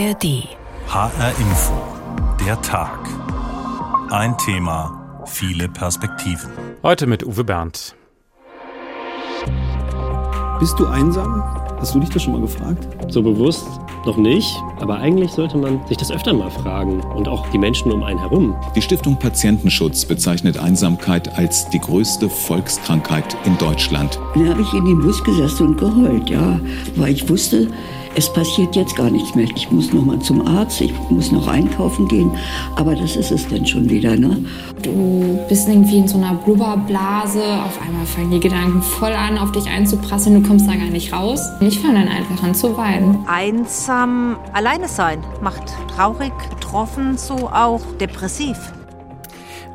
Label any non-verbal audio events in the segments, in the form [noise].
ARD. HR Info. Der Tag. Ein Thema, viele Perspektiven. Heute mit Uwe Berndt. Bist du einsam? Hast du dich das schon mal gefragt? So bewusst noch nicht, aber eigentlich sollte man sich das öfter mal fragen und auch die Menschen um einen herum. Die Stiftung Patientenschutz bezeichnet Einsamkeit als die größte Volkskrankheit in Deutschland. Dann habe ich in dem Bus gesessen und geheult, ja, weil ich wusste, es passiert jetzt gar nichts mehr. Ich muss noch mal zum Arzt, ich muss noch einkaufen gehen, aber das ist es dann schon wieder. Ne? Du bist irgendwie in so einer Blubberblase, auf einmal fangen die Gedanken voll an, auf dich einzuprasseln, du kommst da gar nicht raus. Ich fange dann einfach an zu weinen. Einsam, alleine sein, macht traurig, betroffen, so auch depressiv.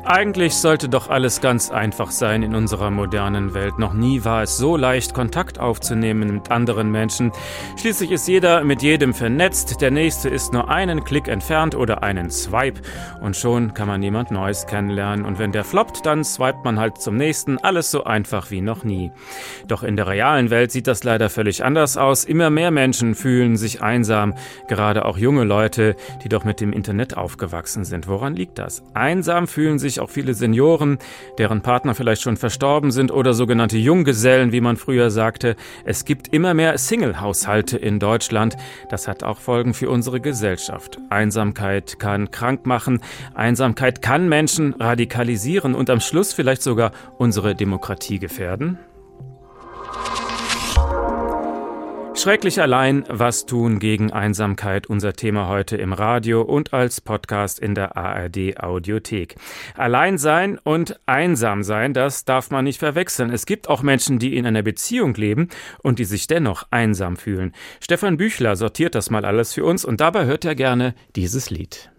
Eigentlich sollte doch alles ganz einfach sein in unserer modernen Welt. Noch nie war es so leicht, Kontakt aufzunehmen mit anderen Menschen. Schließlich ist jeder mit jedem vernetzt. Der nächste ist nur einen Klick entfernt oder einen Swipe. Und schon kann man jemand Neues kennenlernen. Und wenn der floppt, dann swipet man halt zum nächsten. Alles so einfach wie noch nie. Doch in der realen Welt sieht das leider völlig anders aus. Immer mehr Menschen fühlen sich einsam. Gerade auch junge Leute, die doch mit dem Internet aufgewachsen sind. Woran liegt das? Einsam fühlen sich auch viele Senioren, deren Partner vielleicht schon verstorben sind oder sogenannte Junggesellen, wie man früher sagte. Es gibt immer mehr Single-Haushalte in Deutschland. Das hat auch Folgen für unsere Gesellschaft. Einsamkeit kann krank machen. Einsamkeit kann Menschen radikalisieren und am Schluss vielleicht sogar unsere Demokratie gefährden. Schrecklich allein, was tun gegen Einsamkeit, unser Thema heute im Radio und als Podcast in der ARD Audiothek. Allein sein und einsam sein, das darf man nicht verwechseln. Es gibt auch Menschen, die in einer Beziehung leben und die sich dennoch einsam fühlen. Stefan Büchler sortiert das mal alles für uns und dabei hört er gerne dieses Lied.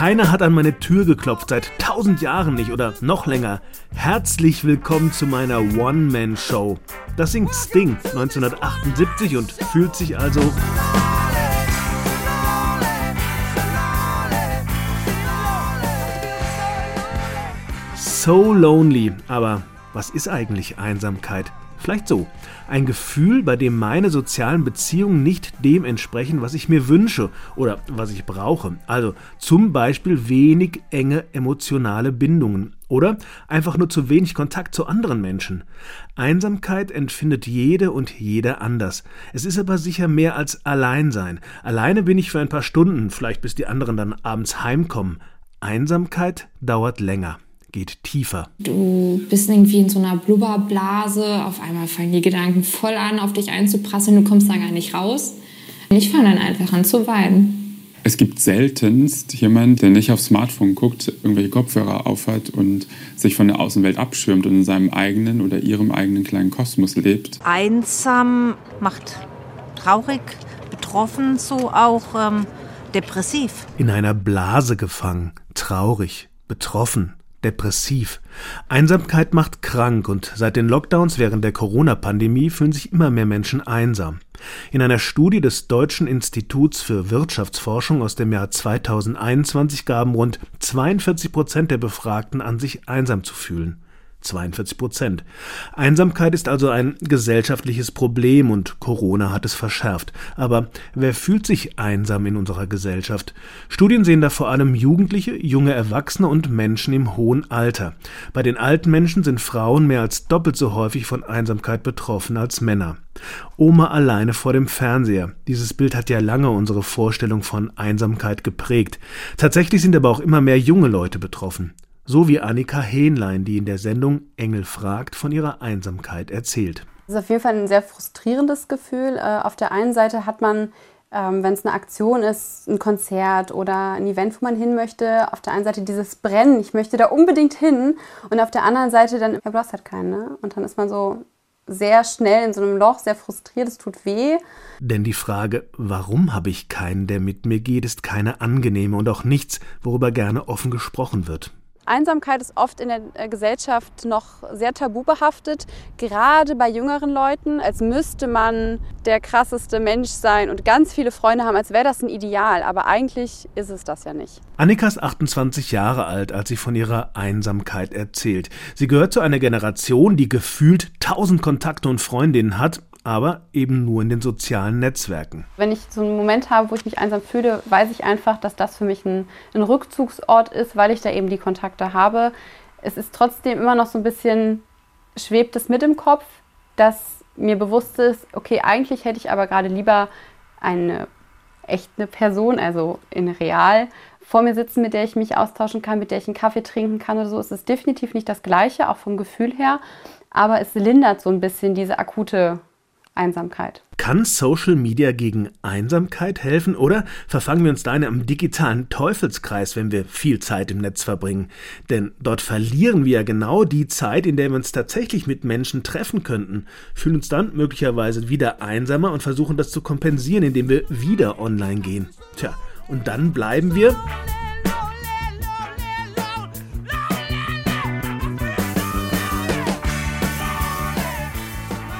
Keiner hat an meine Tür geklopft, seit tausend Jahren nicht oder noch länger. Herzlich willkommen zu meiner One-Man-Show. Das singt Sting 1978 und fühlt sich also so lonely. Aber was ist eigentlich Einsamkeit? Vielleicht so. Ein Gefühl, bei dem meine sozialen Beziehungen nicht dem entsprechen, was ich mir wünsche oder was ich brauche. Also zum Beispiel wenig enge emotionale Bindungen oder einfach nur zu wenig Kontakt zu anderen Menschen. Einsamkeit empfindet jede und jeder anders. Es ist aber sicher mehr als Alleinsein. Alleine bin ich für ein paar Stunden, vielleicht bis die anderen dann abends heimkommen. Einsamkeit dauert länger geht tiefer. Du bist irgendwie in so einer Blubberblase, auf einmal fangen die Gedanken voll an, auf dich einzuprasseln, du kommst da gar nicht raus. Ich fange dann einfach an zu weinen. Es gibt seltenst jemanden, der nicht aufs Smartphone guckt, irgendwelche Kopfhörer aufhat und sich von der Außenwelt abschirmt und in seinem eigenen oder ihrem eigenen kleinen Kosmos lebt. Einsam macht traurig, betroffen, so auch ähm, depressiv. In einer Blase gefangen, traurig, betroffen, depressiv. Einsamkeit macht krank und seit den Lockdowns während der Corona-Pandemie fühlen sich immer mehr Menschen einsam. In einer Studie des Deutschen Instituts für Wirtschaftsforschung aus dem Jahr 2021 gaben rund 42 Prozent der Befragten an, sich einsam zu fühlen. 42 Prozent. Einsamkeit ist also ein gesellschaftliches Problem und Corona hat es verschärft. Aber wer fühlt sich einsam in unserer Gesellschaft? Studien sehen da vor allem Jugendliche, junge Erwachsene und Menschen im hohen Alter. Bei den alten Menschen sind Frauen mehr als doppelt so häufig von Einsamkeit betroffen als Männer. Oma alleine vor dem Fernseher. Dieses Bild hat ja lange unsere Vorstellung von Einsamkeit geprägt. Tatsächlich sind aber auch immer mehr junge Leute betroffen so wie Annika Hähnlein, die in der Sendung Engel fragt von ihrer Einsamkeit erzählt. Das ist auf jeden Fall ein sehr frustrierendes Gefühl. Äh, auf der einen Seite hat man, ähm, wenn es eine Aktion ist, ein Konzert oder ein Event, wo man hin möchte, auf der einen Seite dieses Brennen, ich möchte da unbedingt hin und auf der anderen Seite dann, ja, du hast halt keinen, ne? Und dann ist man so sehr schnell in so einem Loch, sehr frustriert, es tut weh. Denn die Frage, warum habe ich keinen, der mit mir geht, ist keine angenehme und auch nichts, worüber gerne offen gesprochen wird. Einsamkeit ist oft in der äh, Gesellschaft noch sehr tabu behaftet, gerade bei jüngeren Leuten, als müsste man der krasseste Mensch sein und ganz viele Freunde haben, als wäre das ein Ideal. Aber eigentlich ist es das ja nicht. Annika ist 28 Jahre alt, als sie von ihrer Einsamkeit erzählt. Sie gehört zu einer Generation, die gefühlt tausend Kontakte und Freundinnen hat, aber eben nur in den sozialen Netzwerken. Wenn ich so einen Moment habe, wo ich mich einsam fühle, weiß ich einfach, dass das für mich ein, ein Rückzugsort ist, weil ich da eben die Kontakte habe. Es ist trotzdem immer noch so ein bisschen, schwebt es mit im Kopf, dass mir bewusst ist, okay, eigentlich hätte ich aber gerade lieber eine echte Person, also in real, vor mir sitzen, mit der ich mich austauschen kann, mit der ich einen Kaffee trinken kann oder so. Es ist definitiv nicht das Gleiche, auch vom Gefühl her, aber es lindert so ein bisschen diese akute Einsamkeit. Kann Social Media gegen Einsamkeit helfen oder verfangen wir uns da in einem digitalen Teufelskreis, wenn wir viel Zeit im Netz verbringen? Denn dort verlieren wir ja genau die Zeit, in der wir uns tatsächlich mit Menschen treffen könnten, fühlen uns dann möglicherweise wieder einsamer und versuchen das zu kompensieren, indem wir wieder online gehen. Tja, und dann bleiben wir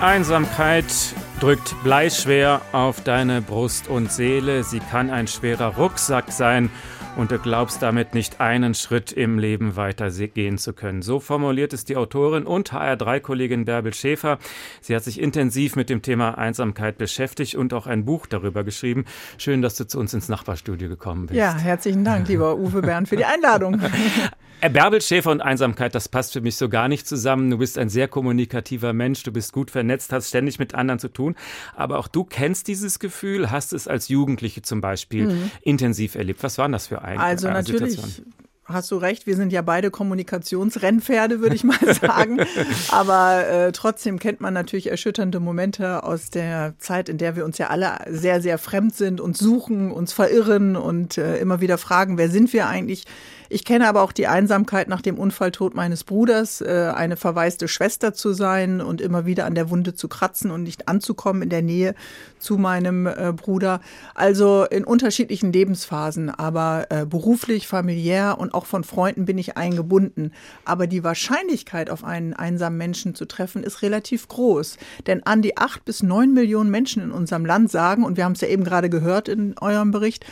Einsamkeit drückt bleischwer auf deine Brust und Seele. Sie kann ein schwerer Rucksack sein und du glaubst damit nicht einen Schritt im Leben weitergehen zu können. So formuliert es die Autorin und HR3-Kollegin Bärbel Schäfer. Sie hat sich intensiv mit dem Thema Einsamkeit beschäftigt und auch ein Buch darüber geschrieben. Schön, dass du zu uns ins Nachbarstudio gekommen bist. Ja, herzlichen Dank, lieber Uwe Bern, für die Einladung. [laughs] Äh, Bärbel Schäfer und Einsamkeit, das passt für mich so gar nicht zusammen. Du bist ein sehr kommunikativer Mensch, du bist gut vernetzt, hast ständig mit anderen zu tun. Aber auch du kennst dieses Gefühl, hast es als Jugendliche zum Beispiel mhm. intensiv erlebt. Was waren das für ein, also äh, natürlich Situationen? hast du recht, wir sind ja beide Kommunikationsrennpferde, würde ich mal [laughs] sagen. Aber äh, trotzdem kennt man natürlich erschütternde Momente aus der Zeit, in der wir uns ja alle sehr, sehr fremd sind und suchen, uns verirren und äh, immer wieder fragen, wer sind wir eigentlich? Ich kenne aber auch die Einsamkeit nach dem Unfalltod meines Bruders, äh, eine verwaiste Schwester zu sein und immer wieder an der Wunde zu kratzen und nicht anzukommen in der Nähe zu meinem äh, Bruder. Also in unterschiedlichen Lebensphasen, aber äh, beruflich, familiär und auch von Freunden bin ich eingebunden. Aber die Wahrscheinlichkeit, auf einen einsamen Menschen zu treffen, ist relativ groß. Denn an die acht bis neun Millionen Menschen in unserem Land sagen, und wir haben es ja eben gerade gehört in eurem Bericht,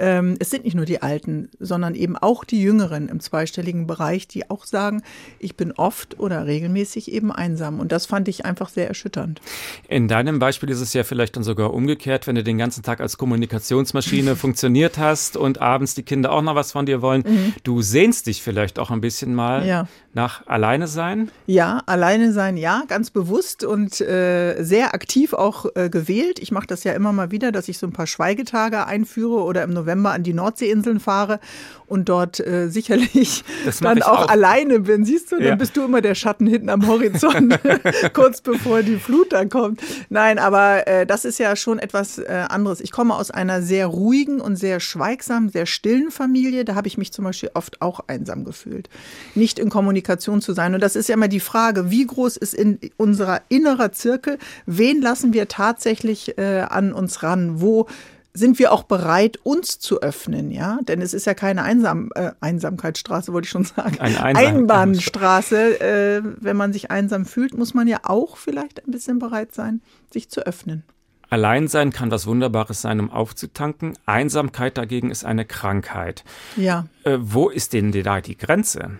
ähm, es sind nicht nur die Alten, sondern eben auch die Jüngeren im zweistelligen Bereich, die auch sagen, ich bin oft oder regelmäßig eben einsam. Und das fand ich einfach sehr erschütternd. In deinem Beispiel ist es ja vielleicht dann sogar umgekehrt, wenn du den ganzen Tag als Kommunikationsmaschine [laughs] funktioniert hast und abends die Kinder auch noch was von dir wollen. Mhm. Du sehnst dich vielleicht auch ein bisschen mal ja. nach Alleine sein? Ja, Alleine sein, ja, ganz bewusst und äh, sehr aktiv auch äh, gewählt. Ich mache das ja immer mal wieder, dass ich so ein paar Schweigetage einführe oder im November November an die Nordseeinseln fahre und dort äh, sicherlich [laughs] dann auch, auch, alleine bin. Siehst du, dann ja. bist du immer der Schatten hinten am Horizont, [laughs] [laughs] kurz bevor die Flut dann kommt. Nein, aber äh, das ist ja schon etwas äh, anderes. Ich komme aus einer sehr ruhigen und sehr schweigsamen, sehr stillen Familie. Da habe ich mich zum Beispiel oft auch einsam gefühlt, nicht in Kommunikation zu sein. Und das ist ja immer die Frage, wie groß ist in unserer innerer Zirkel? Wen lassen wir tatsächlich äh, an uns ran? Wo sind wir auch bereit, uns zu öffnen, ja? Denn es ist ja keine Einsam äh, Einsamkeitsstraße, wollte ich schon sagen. Eine Einsam Einbahnstraße. Äh, wenn man sich einsam fühlt, muss man ja auch vielleicht ein bisschen bereit sein, sich zu öffnen. Alleinsein kann was Wunderbares sein, um aufzutanken. Einsamkeit dagegen ist eine Krankheit. Ja. Äh, wo ist denn da die Grenze?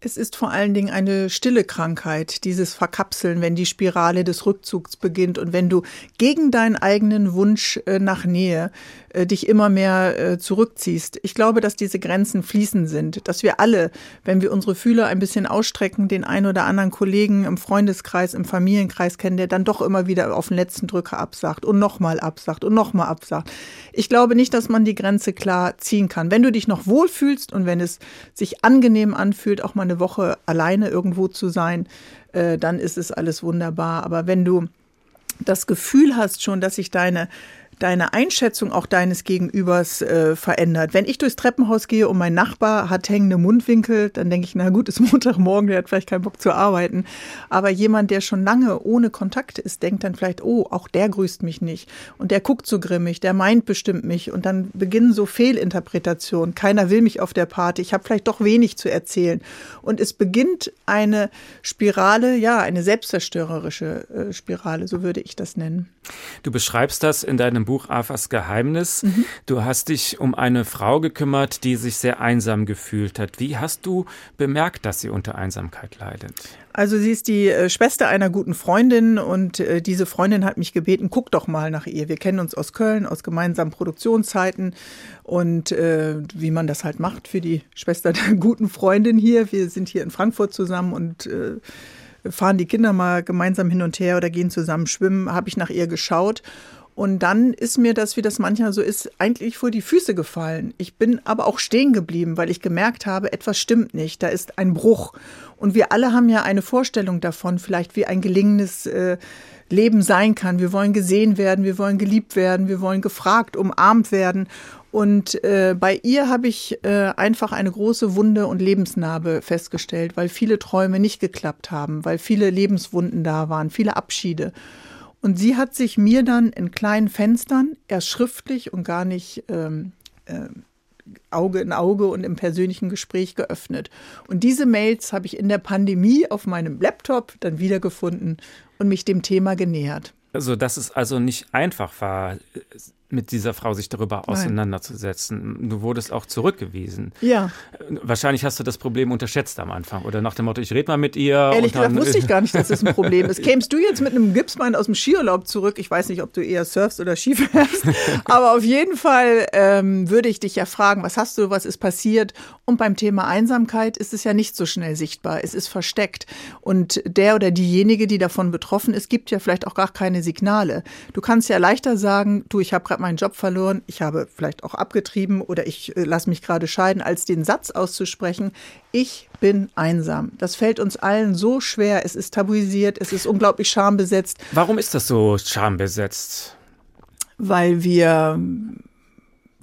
Es ist vor allen Dingen eine stille Krankheit, dieses Verkapseln, wenn die Spirale des Rückzugs beginnt und wenn du gegen deinen eigenen Wunsch äh, nach Nähe äh, dich immer mehr äh, zurückziehst. Ich glaube, dass diese Grenzen fließend sind, dass wir alle, wenn wir unsere Fühler ein bisschen ausstrecken, den ein oder anderen Kollegen im Freundeskreis, im Familienkreis kennen, der dann doch immer wieder auf den letzten Drücker absagt und nochmal absagt und nochmal absagt. Ich glaube nicht, dass man die Grenze klar ziehen kann. Wenn du dich noch wohlfühlst und wenn es sich angenehm anfühlt, auch mal eine Woche alleine irgendwo zu sein, äh, dann ist es alles wunderbar. Aber wenn du das Gefühl hast schon, dass sich deine deine Einschätzung auch deines Gegenübers äh, verändert. Wenn ich durchs Treppenhaus gehe und mein Nachbar hat hängende Mundwinkel, dann denke ich, na gut, ist [laughs] Montagmorgen, der hat vielleicht keinen Bock zu arbeiten. Aber jemand, der schon lange ohne Kontakt ist, denkt dann vielleicht, oh, auch der grüßt mich nicht. Und der guckt so grimmig, der meint bestimmt mich. Und dann beginnen so Fehlinterpretationen. Keiner will mich auf der Party. Ich habe vielleicht doch wenig zu erzählen. Und es beginnt eine Spirale, ja, eine selbstzerstörerische äh, Spirale, so würde ich das nennen. Du beschreibst das in deinem Buch Afas Geheimnis. Mhm. Du hast dich um eine Frau gekümmert, die sich sehr einsam gefühlt hat. Wie hast du bemerkt, dass sie unter Einsamkeit leidet? Also sie ist die äh, Schwester einer guten Freundin und äh, diese Freundin hat mich gebeten, guck doch mal nach ihr. Wir kennen uns aus Köln, aus gemeinsamen Produktionszeiten und äh, wie man das halt macht für die Schwester [laughs] der guten Freundin hier. Wir sind hier in Frankfurt zusammen und äh, fahren die Kinder mal gemeinsam hin und her oder gehen zusammen schwimmen, habe ich nach ihr geschaut. Und dann ist mir das, wie das manchmal so ist, eigentlich vor die Füße gefallen. Ich bin aber auch stehen geblieben, weil ich gemerkt habe, etwas stimmt nicht. Da ist ein Bruch. Und wir alle haben ja eine Vorstellung davon, vielleicht wie ein gelingendes äh, Leben sein kann. Wir wollen gesehen werden, wir wollen geliebt werden, wir wollen gefragt, umarmt werden. Und äh, bei ihr habe ich äh, einfach eine große Wunde und Lebensnarbe festgestellt, weil viele Träume nicht geklappt haben, weil viele Lebenswunden da waren, viele Abschiede. Und sie hat sich mir dann in kleinen Fenstern, erst schriftlich und gar nicht ähm, äh, Auge in Auge und im persönlichen Gespräch geöffnet. Und diese Mails habe ich in der Pandemie auf meinem Laptop dann wiedergefunden und mich dem Thema genähert. Also, dass es also nicht einfach war, mit dieser Frau sich darüber auseinanderzusetzen. Nein. Du wurdest auch zurückgewiesen. Ja. Wahrscheinlich hast du das Problem unterschätzt am Anfang oder nach dem Motto, ich rede mal mit ihr. Ehrlich gesagt wusste ich gar nicht, dass das ein Problem ist. [laughs] Kämst du jetzt mit einem Gipsbein aus dem Skiurlaub zurück, ich weiß nicht, ob du eher surfst oder Ski fährst, [laughs] aber auf jeden Fall ähm, würde ich dich ja fragen, was hast du, was ist passiert? Und beim Thema Einsamkeit ist es ja nicht so schnell sichtbar, es ist versteckt. Und der oder diejenige, die davon betroffen ist, gibt ja vielleicht auch gar keine Signale. Du kannst ja leichter sagen, du, ich habe gerade meinen Job verloren, ich habe vielleicht auch abgetrieben oder ich äh, lasse mich gerade scheiden, als den Satz auszusprechen, ich bin einsam. Das fällt uns allen so schwer, es ist tabuisiert, es ist unglaublich schambesetzt. Warum ist das so schambesetzt? Weil wir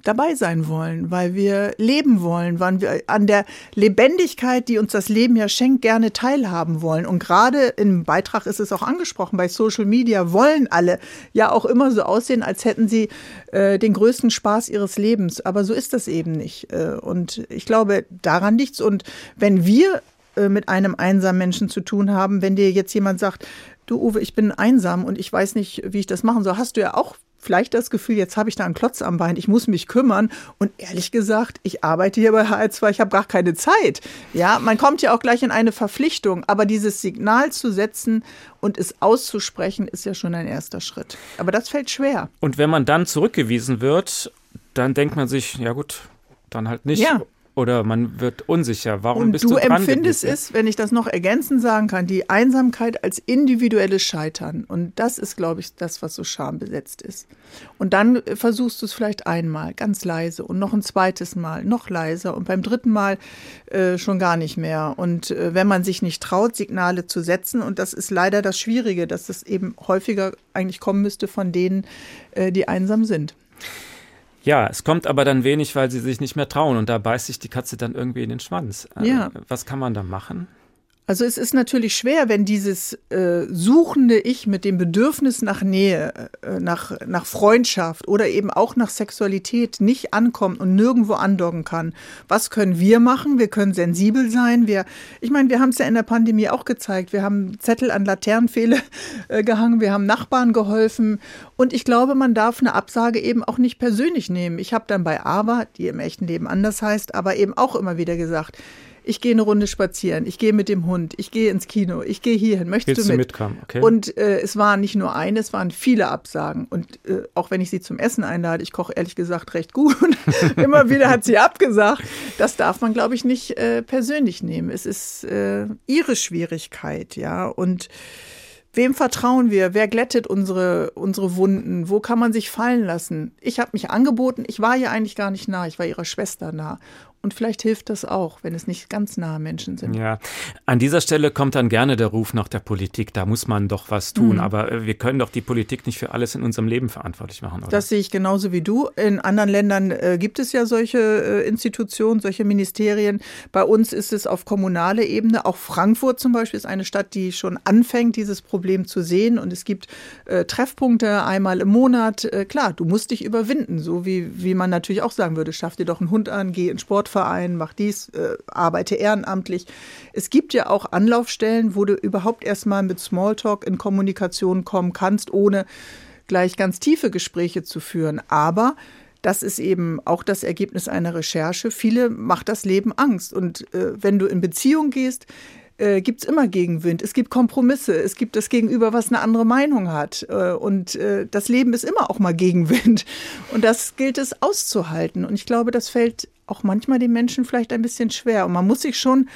dabei sein wollen, weil wir leben wollen, weil wir an der Lebendigkeit, die uns das Leben ja schenkt, gerne teilhaben wollen. Und gerade im Beitrag ist es auch angesprochen, bei Social Media wollen alle ja auch immer so aussehen, als hätten sie äh, den größten Spaß ihres Lebens. Aber so ist das eben nicht. Äh, und ich glaube, daran liegt's. Und wenn wir äh, mit einem einsamen Menschen zu tun haben, wenn dir jetzt jemand sagt, du Uwe, ich bin einsam und ich weiß nicht, wie ich das machen soll, hast du ja auch vielleicht das Gefühl, jetzt habe ich da einen Klotz am Bein, ich muss mich kümmern. Und ehrlich gesagt, ich arbeite hier bei HR2, ich habe gar keine Zeit. Ja, man kommt ja auch gleich in eine Verpflichtung, aber dieses Signal zu setzen und es auszusprechen, ist ja schon ein erster Schritt. Aber das fällt schwer. Und wenn man dann zurückgewiesen wird, dann denkt man sich, ja gut, dann halt nicht. Ja oder man wird unsicher. Warum und bist du Du empfindest es, wenn ich das noch ergänzend sagen kann, die Einsamkeit als individuelles Scheitern. Und das ist, glaube ich, das, was so schambesetzt ist. Und dann versuchst du es vielleicht einmal, ganz leise und noch ein zweites Mal, noch leiser und beim dritten Mal äh, schon gar nicht mehr. Und äh, wenn man sich nicht traut, Signale zu setzen, und das ist leider das Schwierige, dass das eben häufiger eigentlich kommen müsste von denen, äh, die einsam sind. Ja, es kommt aber dann wenig, weil sie sich nicht mehr trauen und da beißt sich die Katze dann irgendwie in den Schwanz. Ja. Was kann man da machen? Also es ist natürlich schwer, wenn dieses äh, suchende Ich mit dem Bedürfnis nach Nähe, äh, nach, nach Freundschaft oder eben auch nach Sexualität nicht ankommt und nirgendwo andocken kann. Was können wir machen? Wir können sensibel sein. Wir, ich meine, wir haben es ja in der Pandemie auch gezeigt. Wir haben Zettel an Laternenpfähle äh, gehangen, wir haben Nachbarn geholfen. Und ich glaube, man darf eine Absage eben auch nicht persönlich nehmen. Ich habe dann bei ABA, die im echten Leben anders heißt, aber eben auch immer wieder gesagt, ich gehe eine Runde spazieren, ich gehe mit dem Hund, ich gehe ins Kino, ich gehe hierhin, möchtest Willst du mit? mitkommen? Okay. Und äh, es waren nicht nur eine, es waren viele Absagen. Und äh, auch wenn ich sie zum Essen einlade, ich koche ehrlich gesagt recht gut, [laughs] immer wieder hat sie abgesagt. Das darf man, glaube ich, nicht äh, persönlich nehmen. Es ist äh, ihre Schwierigkeit, ja. Und Wem vertrauen wir? Wer glättet unsere, unsere Wunden? Wo kann man sich fallen lassen? Ich habe mich angeboten, ich war ihr eigentlich gar nicht nah, ich war ihrer Schwester nah. Und vielleicht hilft das auch, wenn es nicht ganz nahe Menschen sind. Ja, an dieser Stelle kommt dann gerne der Ruf nach der Politik. Da muss man doch was tun. Mhm. Aber äh, wir können doch die Politik nicht für alles in unserem Leben verantwortlich machen, oder? Das sehe ich genauso wie du. In anderen Ländern äh, gibt es ja solche äh, Institutionen, solche Ministerien. Bei uns ist es auf kommunaler Ebene. Auch Frankfurt zum Beispiel ist eine Stadt, die schon anfängt, dieses Problem zu sehen. Und es gibt äh, Treffpunkte einmal im Monat. Äh, klar, du musst dich überwinden. So wie, wie man natürlich auch sagen würde, schaff dir doch einen Hund an, geh in Sport Verein, mach dies, äh, arbeite ehrenamtlich. Es gibt ja auch Anlaufstellen, wo du überhaupt erstmal mit Smalltalk in Kommunikation kommen kannst, ohne gleich ganz tiefe Gespräche zu führen. Aber das ist eben auch das Ergebnis einer Recherche. Viele macht das Leben Angst. Und äh, wenn du in Beziehung gehst, äh, gibt es immer Gegenwind. Es gibt Kompromisse. Es gibt das Gegenüber, was eine andere Meinung hat. Äh, und äh, das Leben ist immer auch mal Gegenwind. [laughs] Und das gilt es auszuhalten. Und ich glaube, das fällt auch manchmal den Menschen vielleicht ein bisschen schwer. Und man muss sich schon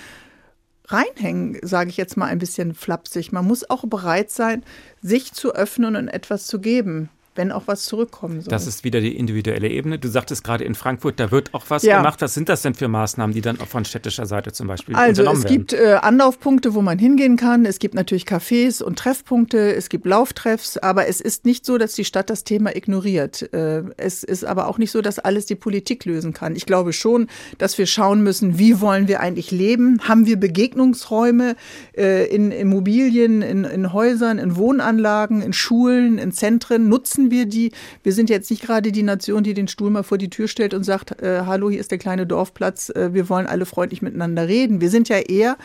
reinhängen, sage ich jetzt mal ein bisschen flapsig. Man muss auch bereit sein, sich zu öffnen und etwas zu geben wenn auch was zurückkommen soll. Das ist wieder die individuelle Ebene. Du sagtest gerade in Frankfurt, da wird auch was ja. gemacht. Was sind das denn für Maßnahmen, die dann auch von städtischer Seite zum Beispiel also unternommen werden? Also es gibt äh, Anlaufpunkte, wo man hingehen kann. Es gibt natürlich Cafés und Treffpunkte. Es gibt Lauftreffs. Aber es ist nicht so, dass die Stadt das Thema ignoriert. Äh, es ist aber auch nicht so, dass alles die Politik lösen kann. Ich glaube schon, dass wir schauen müssen, wie wollen wir eigentlich leben? Haben wir Begegnungsräume äh, in Immobilien, in, in Häusern, in Wohnanlagen, in Schulen, in Zentren? Nutzen wir die. Wir sind jetzt nicht gerade die Nation, die den Stuhl mal vor die Tür stellt und sagt, äh, hallo, hier ist der kleine Dorfplatz, äh, wir wollen alle freundlich miteinander reden. Wir sind ja eher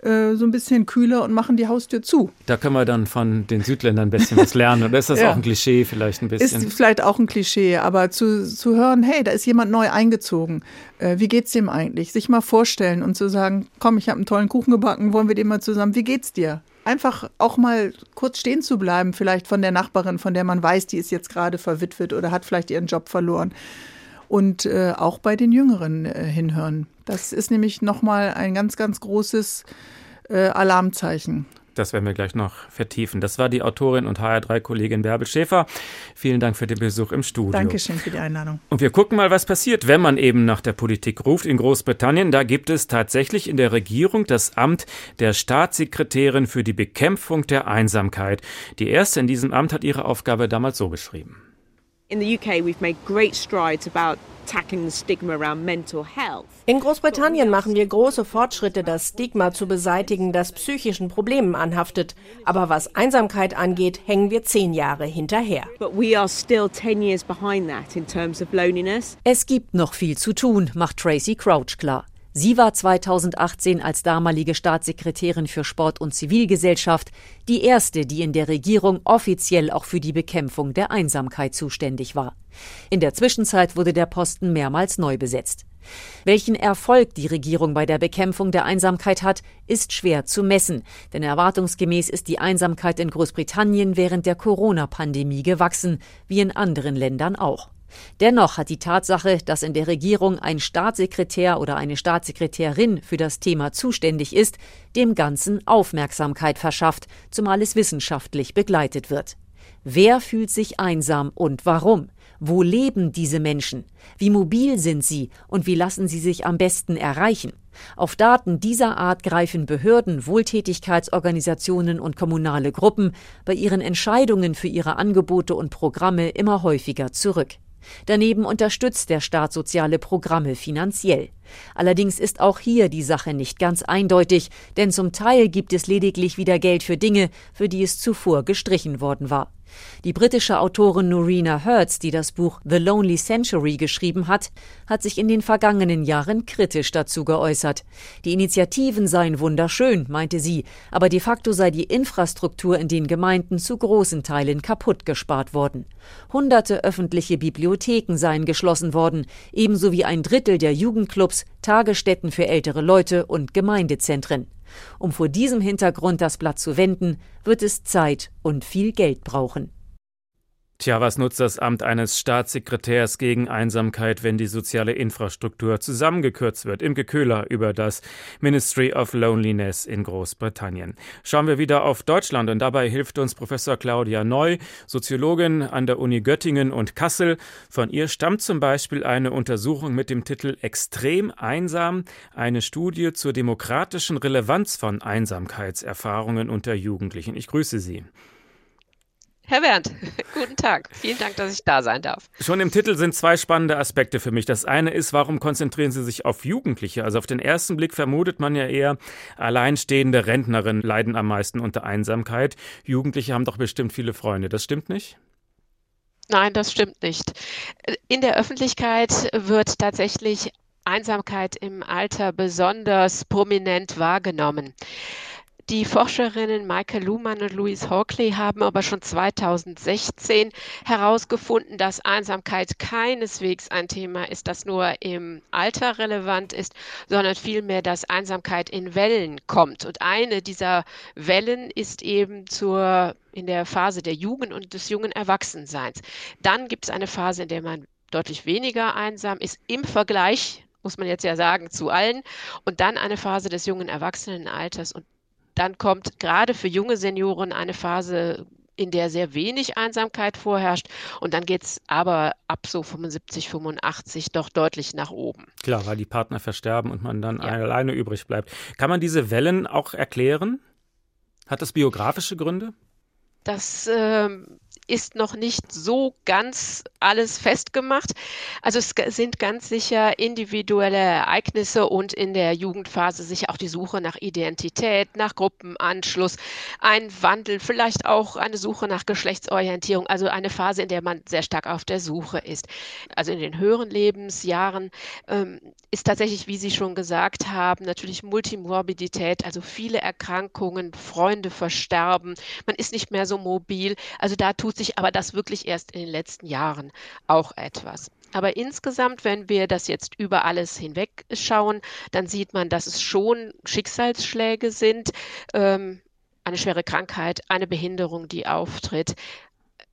äh, so ein bisschen kühler und machen die Haustür zu. Da können wir dann von den Südländern ein bisschen was lernen. Oder ist das [laughs] ja. auch ein Klischee vielleicht ein bisschen? Ist vielleicht auch ein Klischee, aber zu, zu hören, hey, da ist jemand neu eingezogen. Äh, wie geht's dem eigentlich? Sich mal vorstellen und zu sagen, komm, ich habe einen tollen Kuchen gebacken, wollen wir den mal zusammen, wie geht's dir? Einfach auch mal kurz stehen zu bleiben, vielleicht von der Nachbarin, von der man weiß, die ist jetzt gerade verwitwet oder hat vielleicht ihren Job verloren. Und äh, auch bei den Jüngeren äh, hinhören. Das ist nämlich nochmal ein ganz, ganz großes äh, Alarmzeichen. Das werden wir gleich noch vertiefen. Das war die Autorin und HR3-Kollegin Bärbel Schäfer. Vielen Dank für den Besuch im Studio. Dankeschön für die Einladung. Und wir gucken mal, was passiert, wenn man eben nach der Politik ruft. In Großbritannien, da gibt es tatsächlich in der Regierung das Amt der Staatssekretärin für die Bekämpfung der Einsamkeit. Die erste in diesem Amt hat ihre Aufgabe damals so beschrieben. In the UK we've made great strides about in Großbritannien machen wir große Fortschritte, das Stigma zu beseitigen, das psychischen Problemen anhaftet. Aber was Einsamkeit angeht, hängen wir zehn Jahre hinterher. Es gibt noch viel zu tun, macht Tracy Crouch klar. Sie war 2018 als damalige Staatssekretärin für Sport und Zivilgesellschaft die erste, die in der Regierung offiziell auch für die Bekämpfung der Einsamkeit zuständig war. In der Zwischenzeit wurde der Posten mehrmals neu besetzt. Welchen Erfolg die Regierung bei der Bekämpfung der Einsamkeit hat, ist schwer zu messen, denn erwartungsgemäß ist die Einsamkeit in Großbritannien während der Corona-Pandemie gewachsen, wie in anderen Ländern auch. Dennoch hat die Tatsache, dass in der Regierung ein Staatssekretär oder eine Staatssekretärin für das Thema zuständig ist, dem Ganzen Aufmerksamkeit verschafft, zumal es wissenschaftlich begleitet wird. Wer fühlt sich einsam und warum? Wo leben diese Menschen? Wie mobil sind sie und wie lassen sie sich am besten erreichen? Auf Daten dieser Art greifen Behörden, Wohltätigkeitsorganisationen und kommunale Gruppen bei ihren Entscheidungen für ihre Angebote und Programme immer häufiger zurück. Daneben unterstützt der Staat soziale Programme finanziell. Allerdings ist auch hier die Sache nicht ganz eindeutig, denn zum Teil gibt es lediglich wieder Geld für Dinge, für die es zuvor gestrichen worden war. Die britische Autorin Norina Hertz, die das Buch The Lonely Century geschrieben hat, hat sich in den vergangenen Jahren kritisch dazu geäußert. Die Initiativen seien wunderschön, meinte sie, aber de facto sei die Infrastruktur in den Gemeinden zu großen Teilen kaputt gespart worden. Hunderte öffentliche Bibliotheken seien geschlossen worden, ebenso wie ein Drittel der Jugendclubs, Tagesstätten für ältere Leute und Gemeindezentren. Um vor diesem Hintergrund das Blatt zu wenden, wird es Zeit und viel Geld brauchen. Tja, was nutzt das Amt eines Staatssekretärs gegen Einsamkeit, wenn die soziale Infrastruktur zusammengekürzt wird? Imke Köhler über das Ministry of Loneliness in Großbritannien. Schauen wir wieder auf Deutschland und dabei hilft uns Professor Claudia Neu, Soziologin an der Uni Göttingen und Kassel. Von ihr stammt zum Beispiel eine Untersuchung mit dem Titel Extrem einsam, eine Studie zur demokratischen Relevanz von Einsamkeitserfahrungen unter Jugendlichen. Ich grüße Sie. Herr Bernd, [laughs] guten Tag. Vielen Dank, dass ich da sein darf. Schon im Titel sind zwei spannende Aspekte für mich. Das eine ist, warum konzentrieren Sie sich auf Jugendliche? Also auf den ersten Blick vermutet man ja eher, alleinstehende Rentnerinnen leiden am meisten unter Einsamkeit. Jugendliche haben doch bestimmt viele Freunde. Das stimmt nicht? Nein, das stimmt nicht. In der Öffentlichkeit wird tatsächlich Einsamkeit im Alter besonders prominent wahrgenommen. Die Forscherinnen Michael Luhmann und Louise Hawkley haben aber schon 2016 herausgefunden, dass Einsamkeit keineswegs ein Thema ist, das nur im Alter relevant ist, sondern vielmehr, dass Einsamkeit in Wellen kommt. Und eine dieser Wellen ist eben zur, in der Phase der Jugend und des jungen Erwachsenseins. Dann gibt es eine Phase, in der man deutlich weniger einsam ist im Vergleich muss man jetzt ja sagen, zu allen. Und dann eine Phase des jungen Erwachsenenalters. Und dann kommt gerade für junge Senioren eine Phase, in der sehr wenig Einsamkeit vorherrscht. Und dann geht es aber ab so 75, 85 doch deutlich nach oben. Klar, weil die Partner versterben und man dann ja. alleine übrig bleibt. Kann man diese Wellen auch erklären? Hat das biografische Gründe? Das ähm, ist noch nicht so ganz alles festgemacht. Also es sind ganz sicher individuelle Ereignisse und in der Jugendphase sicher auch die Suche nach Identität, nach Gruppenanschluss, ein Wandel, vielleicht auch eine Suche nach Geschlechtsorientierung, also eine Phase, in der man sehr stark auf der Suche ist. Also in den höheren Lebensjahren ähm, ist tatsächlich, wie Sie schon gesagt haben, natürlich Multimorbidität, also viele Erkrankungen, Freunde versterben, man ist nicht mehr so mobil. Also da tut sich aber das wirklich erst in den letzten Jahren auch etwas. Aber insgesamt, wenn wir das jetzt über alles hinweg schauen, dann sieht man, dass es schon Schicksalsschläge sind, ähm, eine schwere Krankheit, eine Behinderung, die auftritt,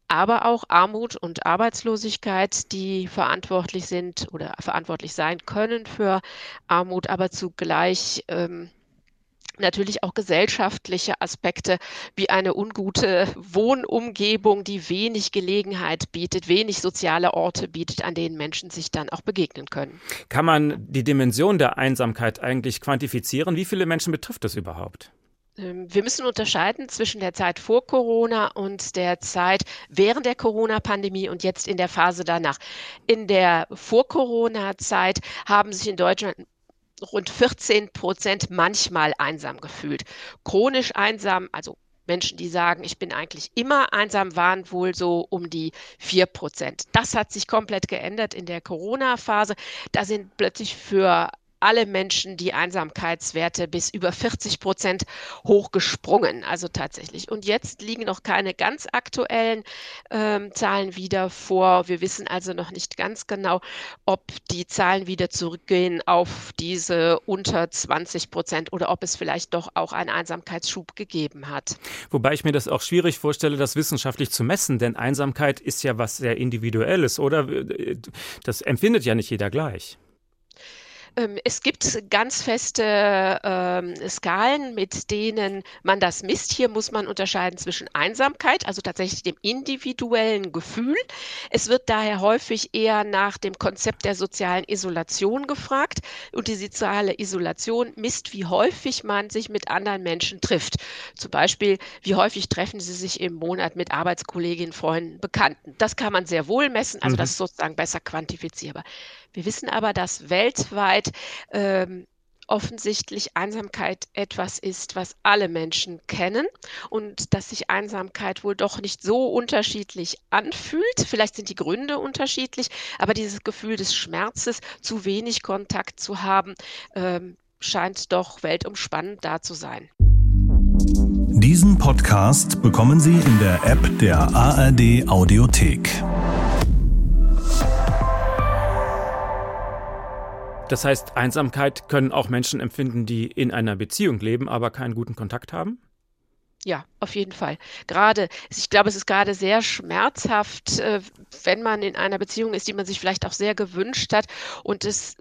aber auch Armut und Arbeitslosigkeit, die verantwortlich sind oder verantwortlich sein können für Armut, aber zugleich ähm, natürlich auch gesellschaftliche Aspekte wie eine ungute Wohnumgebung, die wenig Gelegenheit bietet, wenig soziale Orte bietet, an denen Menschen sich dann auch begegnen können. Kann man die Dimension der Einsamkeit eigentlich quantifizieren? Wie viele Menschen betrifft das überhaupt? Ähm, wir müssen unterscheiden zwischen der Zeit vor Corona und der Zeit während der Corona-Pandemie und jetzt in der Phase danach. In der Vor-Corona-Zeit haben sich in Deutschland rund 14 Prozent manchmal einsam gefühlt. Chronisch einsam, also Menschen, die sagen, ich bin eigentlich immer einsam, waren wohl so um die 4 Prozent. Das hat sich komplett geändert in der Corona-Phase. Da sind plötzlich für alle Menschen die Einsamkeitswerte bis über 40 Prozent hochgesprungen, also tatsächlich. Und jetzt liegen noch keine ganz aktuellen ähm, Zahlen wieder vor. Wir wissen also noch nicht ganz genau, ob die Zahlen wieder zurückgehen auf diese unter 20 Prozent oder ob es vielleicht doch auch einen Einsamkeitsschub gegeben hat. Wobei ich mir das auch schwierig vorstelle, das wissenschaftlich zu messen, denn Einsamkeit ist ja was sehr Individuelles, oder? Das empfindet ja nicht jeder gleich. Ähm, es gibt ganz feste ähm, Skalen, mit denen man das misst. Hier muss man unterscheiden zwischen Einsamkeit, also tatsächlich dem individuellen Gefühl. Es wird daher häufig eher nach dem Konzept der sozialen Isolation gefragt. Und die soziale Isolation misst, wie häufig man sich mit anderen Menschen trifft. Zum Beispiel, wie häufig treffen sie sich im Monat mit Arbeitskolleginnen, Freunden, Bekannten. Das kann man sehr wohl messen, also mhm. das ist sozusagen besser quantifizierbar. Wir wissen aber, dass weltweit ähm, offensichtlich Einsamkeit etwas ist, was alle Menschen kennen und dass sich Einsamkeit wohl doch nicht so unterschiedlich anfühlt. Vielleicht sind die Gründe unterschiedlich, aber dieses Gefühl des Schmerzes, zu wenig Kontakt zu haben, ähm, scheint doch weltumspannend da zu sein. Diesen Podcast bekommen Sie in der App der ARD Audiothek. Das heißt, Einsamkeit können auch Menschen empfinden, die in einer Beziehung leben, aber keinen guten Kontakt haben? Ja, auf jeden Fall. Gerade, ich glaube, es ist gerade sehr schmerzhaft, äh, wenn man in einer Beziehung ist, die man sich vielleicht auch sehr gewünscht hat und es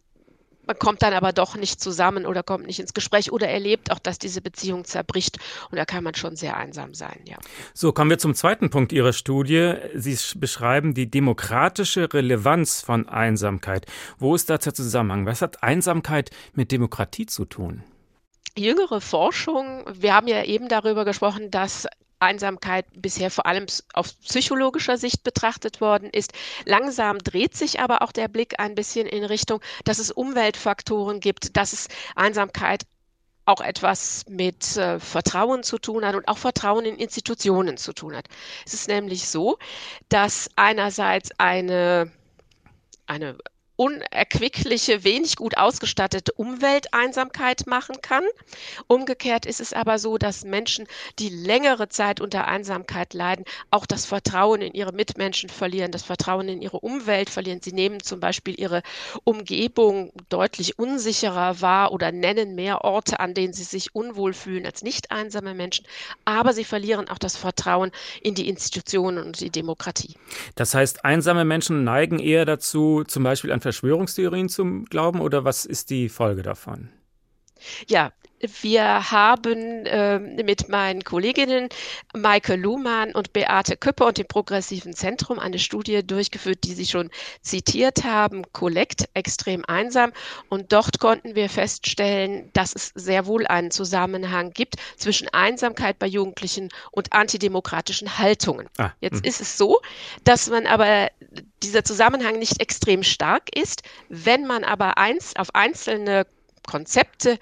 man kommt dann aber doch nicht zusammen oder kommt nicht ins Gespräch oder erlebt auch, dass diese Beziehung zerbricht. Und da kann man schon sehr einsam sein, ja. So, kommen wir zum zweiten Punkt Ihrer Studie. Sie beschreiben die demokratische Relevanz von Einsamkeit. Wo ist da der Zusammenhang? Was hat Einsamkeit mit Demokratie zu tun? jüngere Forschung, wir haben ja eben darüber gesprochen, dass Einsamkeit bisher vor allem aus psychologischer Sicht betrachtet worden ist. Langsam dreht sich aber auch der Blick ein bisschen in Richtung, dass es Umweltfaktoren gibt, dass es Einsamkeit auch etwas mit äh, Vertrauen zu tun hat und auch Vertrauen in Institutionen zu tun hat. Es ist nämlich so, dass einerseits eine, eine unerquickliche, wenig gut ausgestattete Umwelteinsamkeit machen kann. Umgekehrt ist es aber so, dass Menschen, die längere Zeit unter Einsamkeit leiden, auch das Vertrauen in ihre Mitmenschen verlieren, das Vertrauen in ihre Umwelt verlieren. Sie nehmen zum Beispiel ihre Umgebung deutlich unsicherer wahr oder nennen mehr Orte, an denen sie sich unwohl fühlen als nicht einsame Menschen. Aber sie verlieren auch das Vertrauen in die Institutionen und die Demokratie. Das heißt, einsame Menschen neigen eher dazu, zum Beispiel an Verschwörungstheorien zu glauben oder was ist die Folge davon? Ja, wir haben äh, mit meinen Kolleginnen Maike Luhmann und Beate Küpper und dem Progressiven Zentrum eine Studie durchgeführt, die Sie schon zitiert haben, Collect, extrem einsam. Und dort konnten wir feststellen, dass es sehr wohl einen Zusammenhang gibt zwischen Einsamkeit bei Jugendlichen und antidemokratischen Haltungen. Ah, Jetzt mh. ist es so, dass man aber dieser Zusammenhang nicht extrem stark ist. Wenn man aber eins auf einzelne Konzepte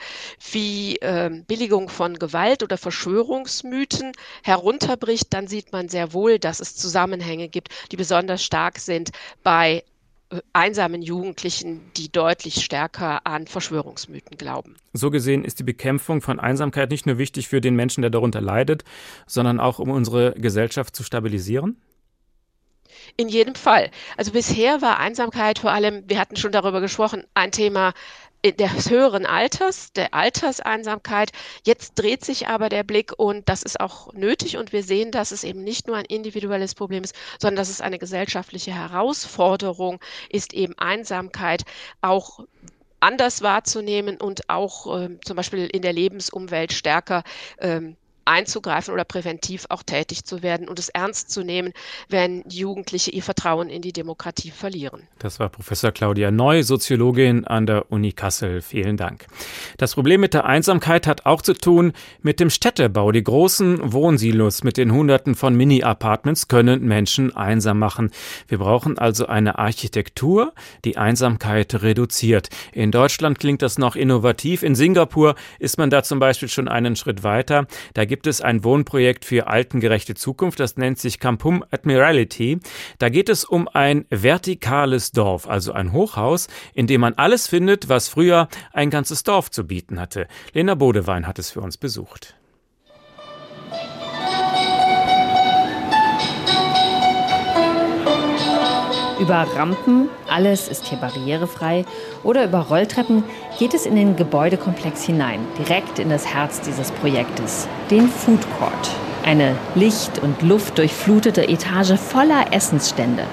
wie äh, Billigung von Gewalt oder Verschwörungsmythen herunterbricht, dann sieht man sehr wohl, dass es Zusammenhänge gibt, die besonders stark sind bei äh, einsamen Jugendlichen, die deutlich stärker an Verschwörungsmythen glauben. So gesehen ist die Bekämpfung von Einsamkeit nicht nur wichtig für den Menschen, der darunter leidet, sondern auch um unsere Gesellschaft zu stabilisieren? In jedem Fall. Also bisher war Einsamkeit vor allem, wir hatten schon darüber gesprochen, ein Thema des höheren Alters, der Alterseinsamkeit. Jetzt dreht sich aber der Blick und das ist auch nötig und wir sehen, dass es eben nicht nur ein individuelles Problem ist, sondern dass es eine gesellschaftliche Herausforderung ist, eben Einsamkeit auch anders wahrzunehmen und auch äh, zum Beispiel in der Lebensumwelt stärker ähm, einzugreifen oder präventiv auch tätig zu werden und es ernst zu nehmen, wenn Jugendliche ihr Vertrauen in die Demokratie verlieren. Das war Professor Claudia Neu, Soziologin an der Uni Kassel. Vielen Dank. Das Problem mit der Einsamkeit hat auch zu tun mit dem Städtebau. Die großen Wohnsilos mit den Hunderten von Mini-Apartments können Menschen einsam machen. Wir brauchen also eine Architektur, die Einsamkeit reduziert. In Deutschland klingt das noch innovativ. In Singapur ist man da zum Beispiel schon einen Schritt weiter. Da gibt es ein Wohnprojekt für altengerechte Zukunft, das nennt sich Campum Admiralty. Da geht es um ein vertikales Dorf, also ein Hochhaus, in dem man alles findet, was früher ein ganzes Dorf zu bieten hatte. Lena Bodewein hat es für uns besucht. Über Rampen, alles ist hier barrierefrei, oder über Rolltreppen geht es in den Gebäudekomplex hinein, direkt in das Herz dieses Projektes, den Food Court. Eine licht- und luftdurchflutete Etage voller Essensstände.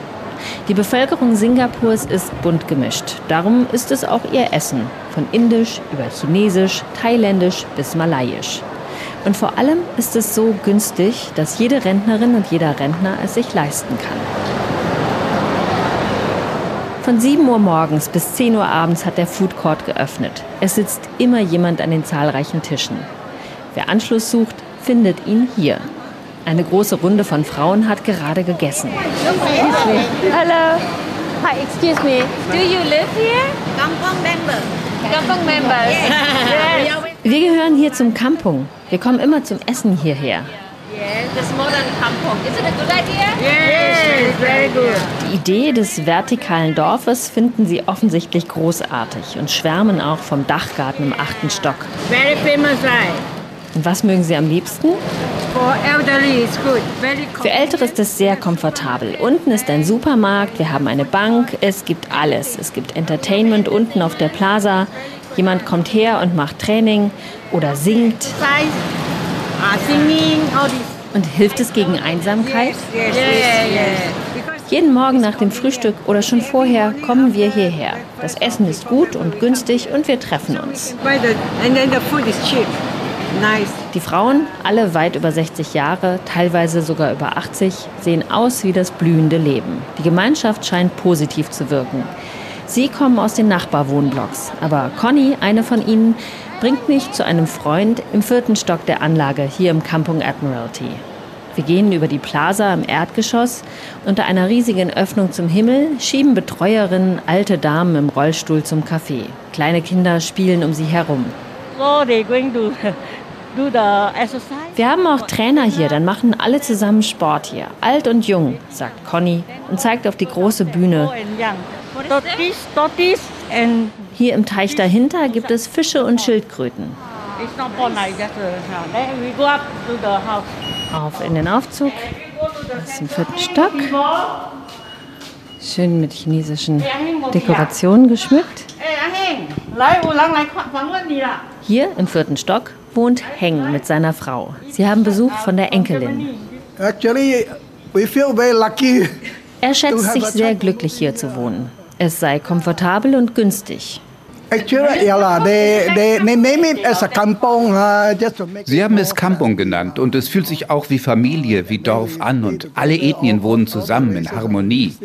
Die Bevölkerung Singapurs ist bunt gemischt. Darum ist es auch ihr Essen. Von indisch über chinesisch, thailändisch bis malayisch. Und vor allem ist es so günstig, dass jede Rentnerin und jeder Rentner es sich leisten kann. Von 7 Uhr morgens bis 10 Uhr abends hat der Food Court geöffnet. Es sitzt immer jemand an den zahlreichen Tischen. Wer Anschluss sucht, findet ihn hier. Eine große Runde von Frauen hat gerade gegessen. Hello. Hi, excuse me. Do you live here? Kampong member. Kampong members. Yes. Wir gehören hier zum Kampung. Wir kommen immer zum Essen hierher. Die Idee des vertikalen Dorfes finden sie offensichtlich großartig und schwärmen auch vom Dachgarten im achten Stock. Very famous Und was mögen Sie am liebsten? Für Ältere ist es sehr komfortabel. Unten ist ein Supermarkt, wir haben eine Bank, es gibt alles. Es gibt Entertainment unten auf der Plaza. Jemand kommt her und macht Training oder singt. Und hilft es gegen Einsamkeit? Jeden Morgen nach dem Frühstück oder schon vorher kommen wir hierher. Das Essen ist gut und günstig und wir treffen uns. Die Frauen, alle weit über 60 Jahre, teilweise sogar über 80, sehen aus wie das blühende Leben. Die Gemeinschaft scheint positiv zu wirken. Sie kommen aus den Nachbarwohnblocks, aber Conny, eine von ihnen, bringt mich zu einem Freund im vierten Stock der Anlage hier im Kampung Admiralty. Wir gehen über die Plaza im Erdgeschoss. Unter einer riesigen Öffnung zum Himmel schieben Betreuerinnen alte Damen im Rollstuhl zum Café. Kleine Kinder spielen um sie herum. So they're going to do the exercise. Wir haben auch Trainer hier, dann machen alle zusammen Sport hier. Alt und jung, sagt Conny und zeigt auf die große Bühne. Hier im Teich dahinter gibt es Fische und Schildkröten. house. Auf in den Aufzug. Das ist im vierten Stock. Schön mit chinesischen Dekorationen geschmückt. Hier im vierten Stock wohnt Heng mit seiner Frau. Sie haben Besuch von der Enkelin. Actually, we feel very lucky. Er schätzt sich sehr glücklich hier zu wohnen. Es sei komfortabel und günstig. Uh, Sie haben es Kampung genannt und es fühlt sich auch wie Familie, wie Dorf an und alle Ethnien wohnen zusammen in Harmonie.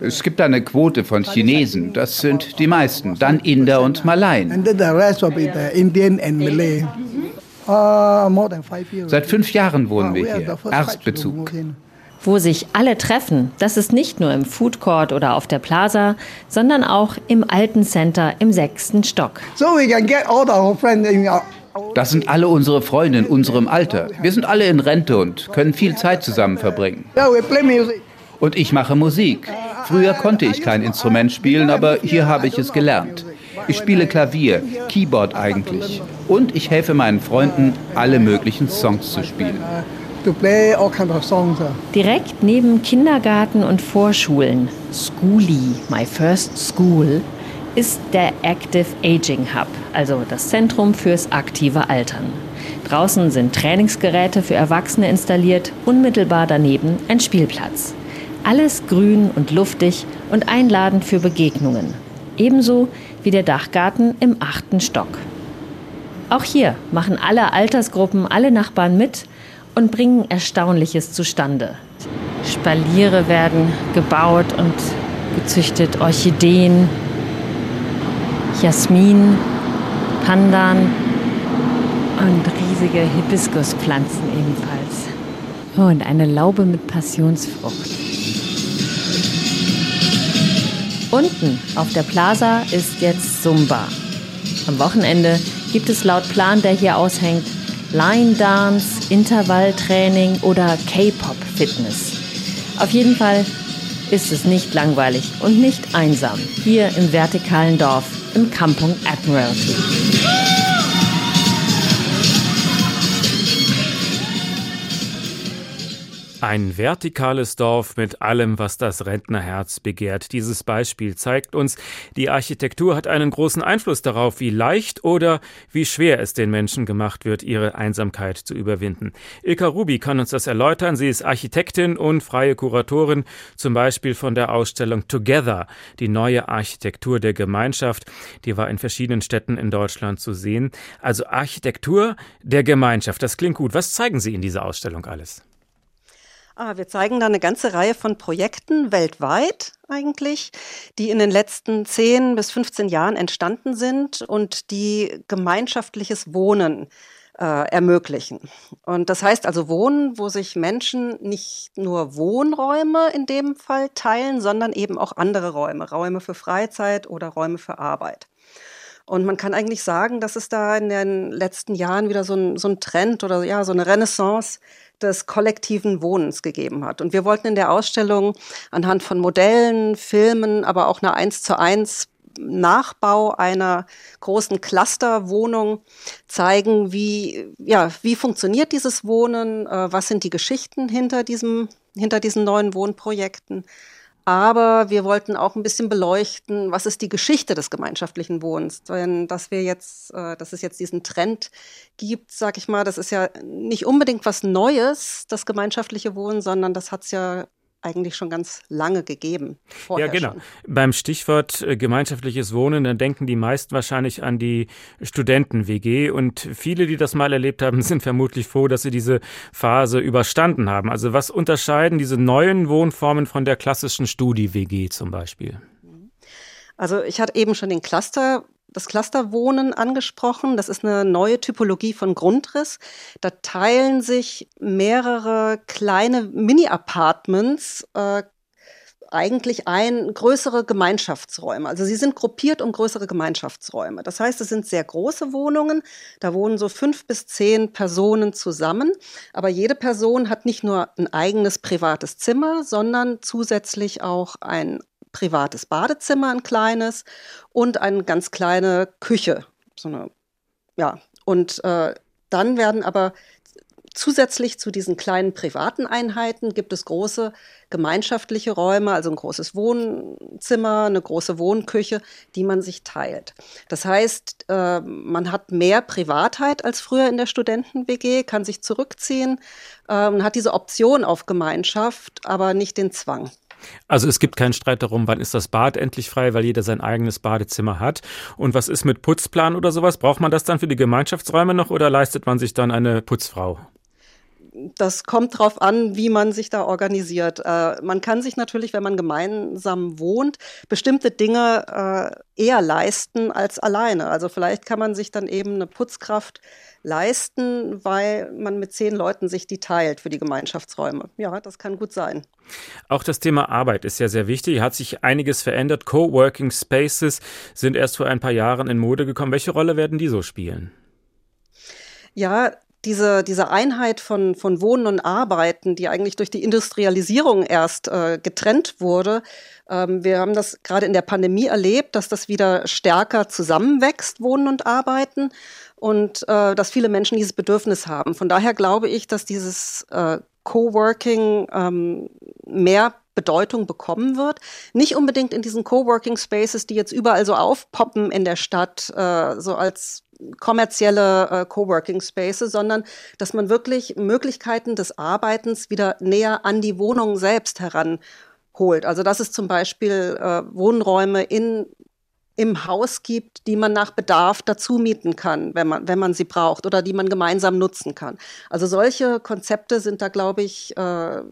Es gibt eine Quote von Chinesen, das sind die meisten, dann Inder und Malaien. and then the rest will be the Indian and Malay. More than five years. Seit fünf Jahren wohnen wir the hier, Erstbezug. Wo sich alle treffen, das ist nicht nur im Food Court oder auf der Plaza, sondern auch im alten Center im sechsten Stock. So we can get all our friends in our Das sind alle unsere Freunde in unserem Alter. Wir sind alle in Rente und können viel Zeit zusammen verbringen. Und ich mache Musik. Früher konnte ich kein Instrument spielen, aber hier habe ich es gelernt. Ich spiele Klavier, Keyboard eigentlich. Und ich helfe meinen Freunden, alle möglichen Songs zu spielen. Direkt neben Kindergarten und Vorschulen, Schoolie, my first school, ist der Active Aging Hub, also das Zentrum fürs aktive Altern. Draußen sind Trainingsgeräte für Erwachsene installiert, unmittelbar daneben ein Spielplatz. Alles grün und luftig und einladend für Begegnungen. Ebenso wie der Dachgarten im achten Stock. Auch hier machen alle Altersgruppen, alle Nachbarn mit und bringen Erstaunliches zustande. Spaliere werden gebaut und gezüchtet, Orchideen, Jasmin, Pandan und riesige Hibiskuspflanzen ebenfalls. Oh, und eine Laube mit Passionsfrucht. Unten auf der Plaza ist jetzt Zumba. Am Wochenende gibt es laut Plan, der hier aushängt, Line Dance, Intervalltraining oder K-Pop-Fitness. Auf jeden Fall ist es nicht langweilig und nicht einsam hier im vertikalen Dorf im Kampung Admiralty. Ein vertikales Dorf mit allem, was das Rentnerherz begehrt. Dieses Beispiel zeigt uns, die Architektur hat einen großen Einfluss darauf, wie leicht oder wie schwer es den Menschen gemacht wird, ihre Einsamkeit zu überwinden. Ilka Rubi kann uns das erläutern. Sie ist Architektin und freie Kuratorin, zum Beispiel von der Ausstellung Together, die neue Architektur der Gemeinschaft. Die war in verschiedenen Städten in Deutschland zu sehen. Also Architektur der Gemeinschaft. Das klingt gut. Was zeigen Sie in dieser Ausstellung alles? Ah, wir zeigen da eine ganze Reihe von Projekten weltweit eigentlich, die in den letzten 10 bis 15 Jahren entstanden sind und die gemeinschaftliches Wohnen äh, ermöglichen. Und das heißt also Wohnen, wo sich Menschen nicht nur Wohnräume in dem Fall teilen, sondern eben auch andere Räume, Räume für Freizeit oder Räume für Arbeit. Und man kann eigentlich sagen, dass es da in den letzten Jahren wieder so ein, so ein Trend oder ja, so eine Renaissance des kollektiven Wohnens gegeben hat. Und wir wollten in der Ausstellung anhand von Modellen, Filmen, aber auch einer 1 zu 1 Nachbau einer großen Clusterwohnung zeigen, wie, ja, wie funktioniert dieses Wohnen, äh, was sind die Geschichten hinter, diesem, hinter diesen neuen Wohnprojekten, Aber wir wollten auch ein bisschen beleuchten, was ist die Geschichte des gemeinschaftlichen Wohnens. Denn dass wir jetzt, äh, dass es jetzt diesen Trend gibt, sag ich mal, das ist ja nicht unbedingt was Neues, das gemeinschaftliche Wohnen, sondern das hat es ja eigentlich schon ganz lange gegeben. Ja, genau. Schon. Beim Stichwort äh, gemeinschaftliches Wohnen, dann denken die meisten wahrscheinlich an die Studenten-WG und viele, die das mal erlebt haben, [laughs] sind vermutlich froh, dass sie diese Phase überstanden haben. Also was unterscheiden diese neuen Wohnformen von der klassischen Studi-WG zum Beispiel? Also ich hatte eben schon den Cluster das Clusterwohnen angesprochen. Das ist eine neue Typologie von Grundriss. Da teilen sich mehrere kleine Mini-Apartments äh, eigentlich ein größere Gemeinschaftsräume. Also sie sind gruppiert um größere Gemeinschaftsräume. Das heißt, es sind sehr große Wohnungen. Da wohnen so fünf bis zehn Personen zusammen. Aber jede Person hat nicht nur ein eigenes privates Zimmer, sondern zusätzlich auch ein privates Badezimmer, ein kleines und eine ganz kleine Küche. So eine, ja, und äh, dann werden aber zusätzlich zu diesen kleinen privaten Einheiten gibt es große gemeinschaftliche Räume, also ein großes Wohnzimmer, eine große Wohnküche, die man sich teilt. Das heißt, äh, man hat mehr Privatheit als früher in der Studenten-WG, kann sich zurückziehen äh, hat diese Option auf Gemeinschaft, aber nicht den Zwang. Also es gibt keinen Streit darum, wann ist das Bad endlich frei, weil jeder sein eigenes Badezimmer hat. Und was ist mit Putzplan oder sowas? Braucht man das dann für die Gemeinschaftsräume noch oder leistet man sich dann eine Putzfrau? Das kommt drauf an, wie man sich da organisiert. Äh, man kann sich natürlich, wenn man gemeinsam wohnt, bestimmte Dinge äh, eher leisten als alleine. Also vielleicht kann man sich dann eben eine Putzkraft leisten, weil man mit zehn Leuten sich die teilt für die Gemeinschaftsräume. Ja, das kann gut sein. Auch das Thema Arbeit ist ja sehr wichtig. Hat sich einiges verändert. Coworking Spaces sind erst vor ein paar Jahren in Mode gekommen. Welche Rolle werden die so spielen? Ja, diese, diese Einheit von, von Wohnen und Arbeiten, die eigentlich durch die Industrialisierung erst äh, getrennt wurde, ähm, wir haben das gerade in der Pandemie erlebt, dass das wieder stärker zusammenwächst, Wohnen und Arbeiten und äh, dass viele Menschen dieses Bedürfnis haben. Von daher glaube ich, dass dieses äh, Coworking ähm, mehr Bedeutung bekommen wird. Nicht unbedingt in diesen Coworking Spaces, die jetzt überall so aufpoppen in der Stadt, äh, so als kommerzielle äh, Coworking Spaces, sondern dass man wirklich Möglichkeiten des Arbeitens wieder näher an die Wohnung selbst heranholt. Also dass es zum Beispiel äh, Wohnräume in im Haus gibt, die man nach Bedarf dazu mieten kann, wenn man, wenn man sie braucht oder die man gemeinsam nutzen kann. Also solche Konzepte sind da, glaube ich, äh,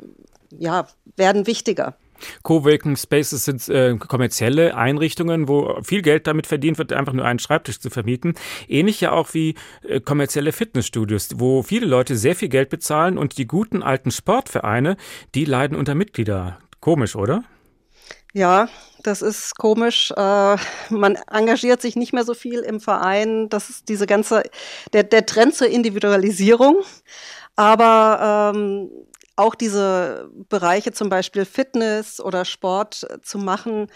ja, werden wichtiger. Coworking Spaces sind äh, kommerzielle Einrichtungen, wo viel Geld damit verdient wird, einfach nur einen Schreibtisch zu vermieten. Ähnlich ja auch wie äh, kommerzielle Fitnessstudios, wo viele Leute sehr viel Geld bezahlen und die guten alten Sportvereine, die leiden unter Mitglieder. Komisch, oder? Ja, das ist komisch. Äh, man engagiert sich nicht mehr so viel im Verein. Das ist diese ganze, der, der Trend zur Individualisierung. Aber ähm, auch diese Bereiche, zum Beispiel Fitness oder Sport zu machen,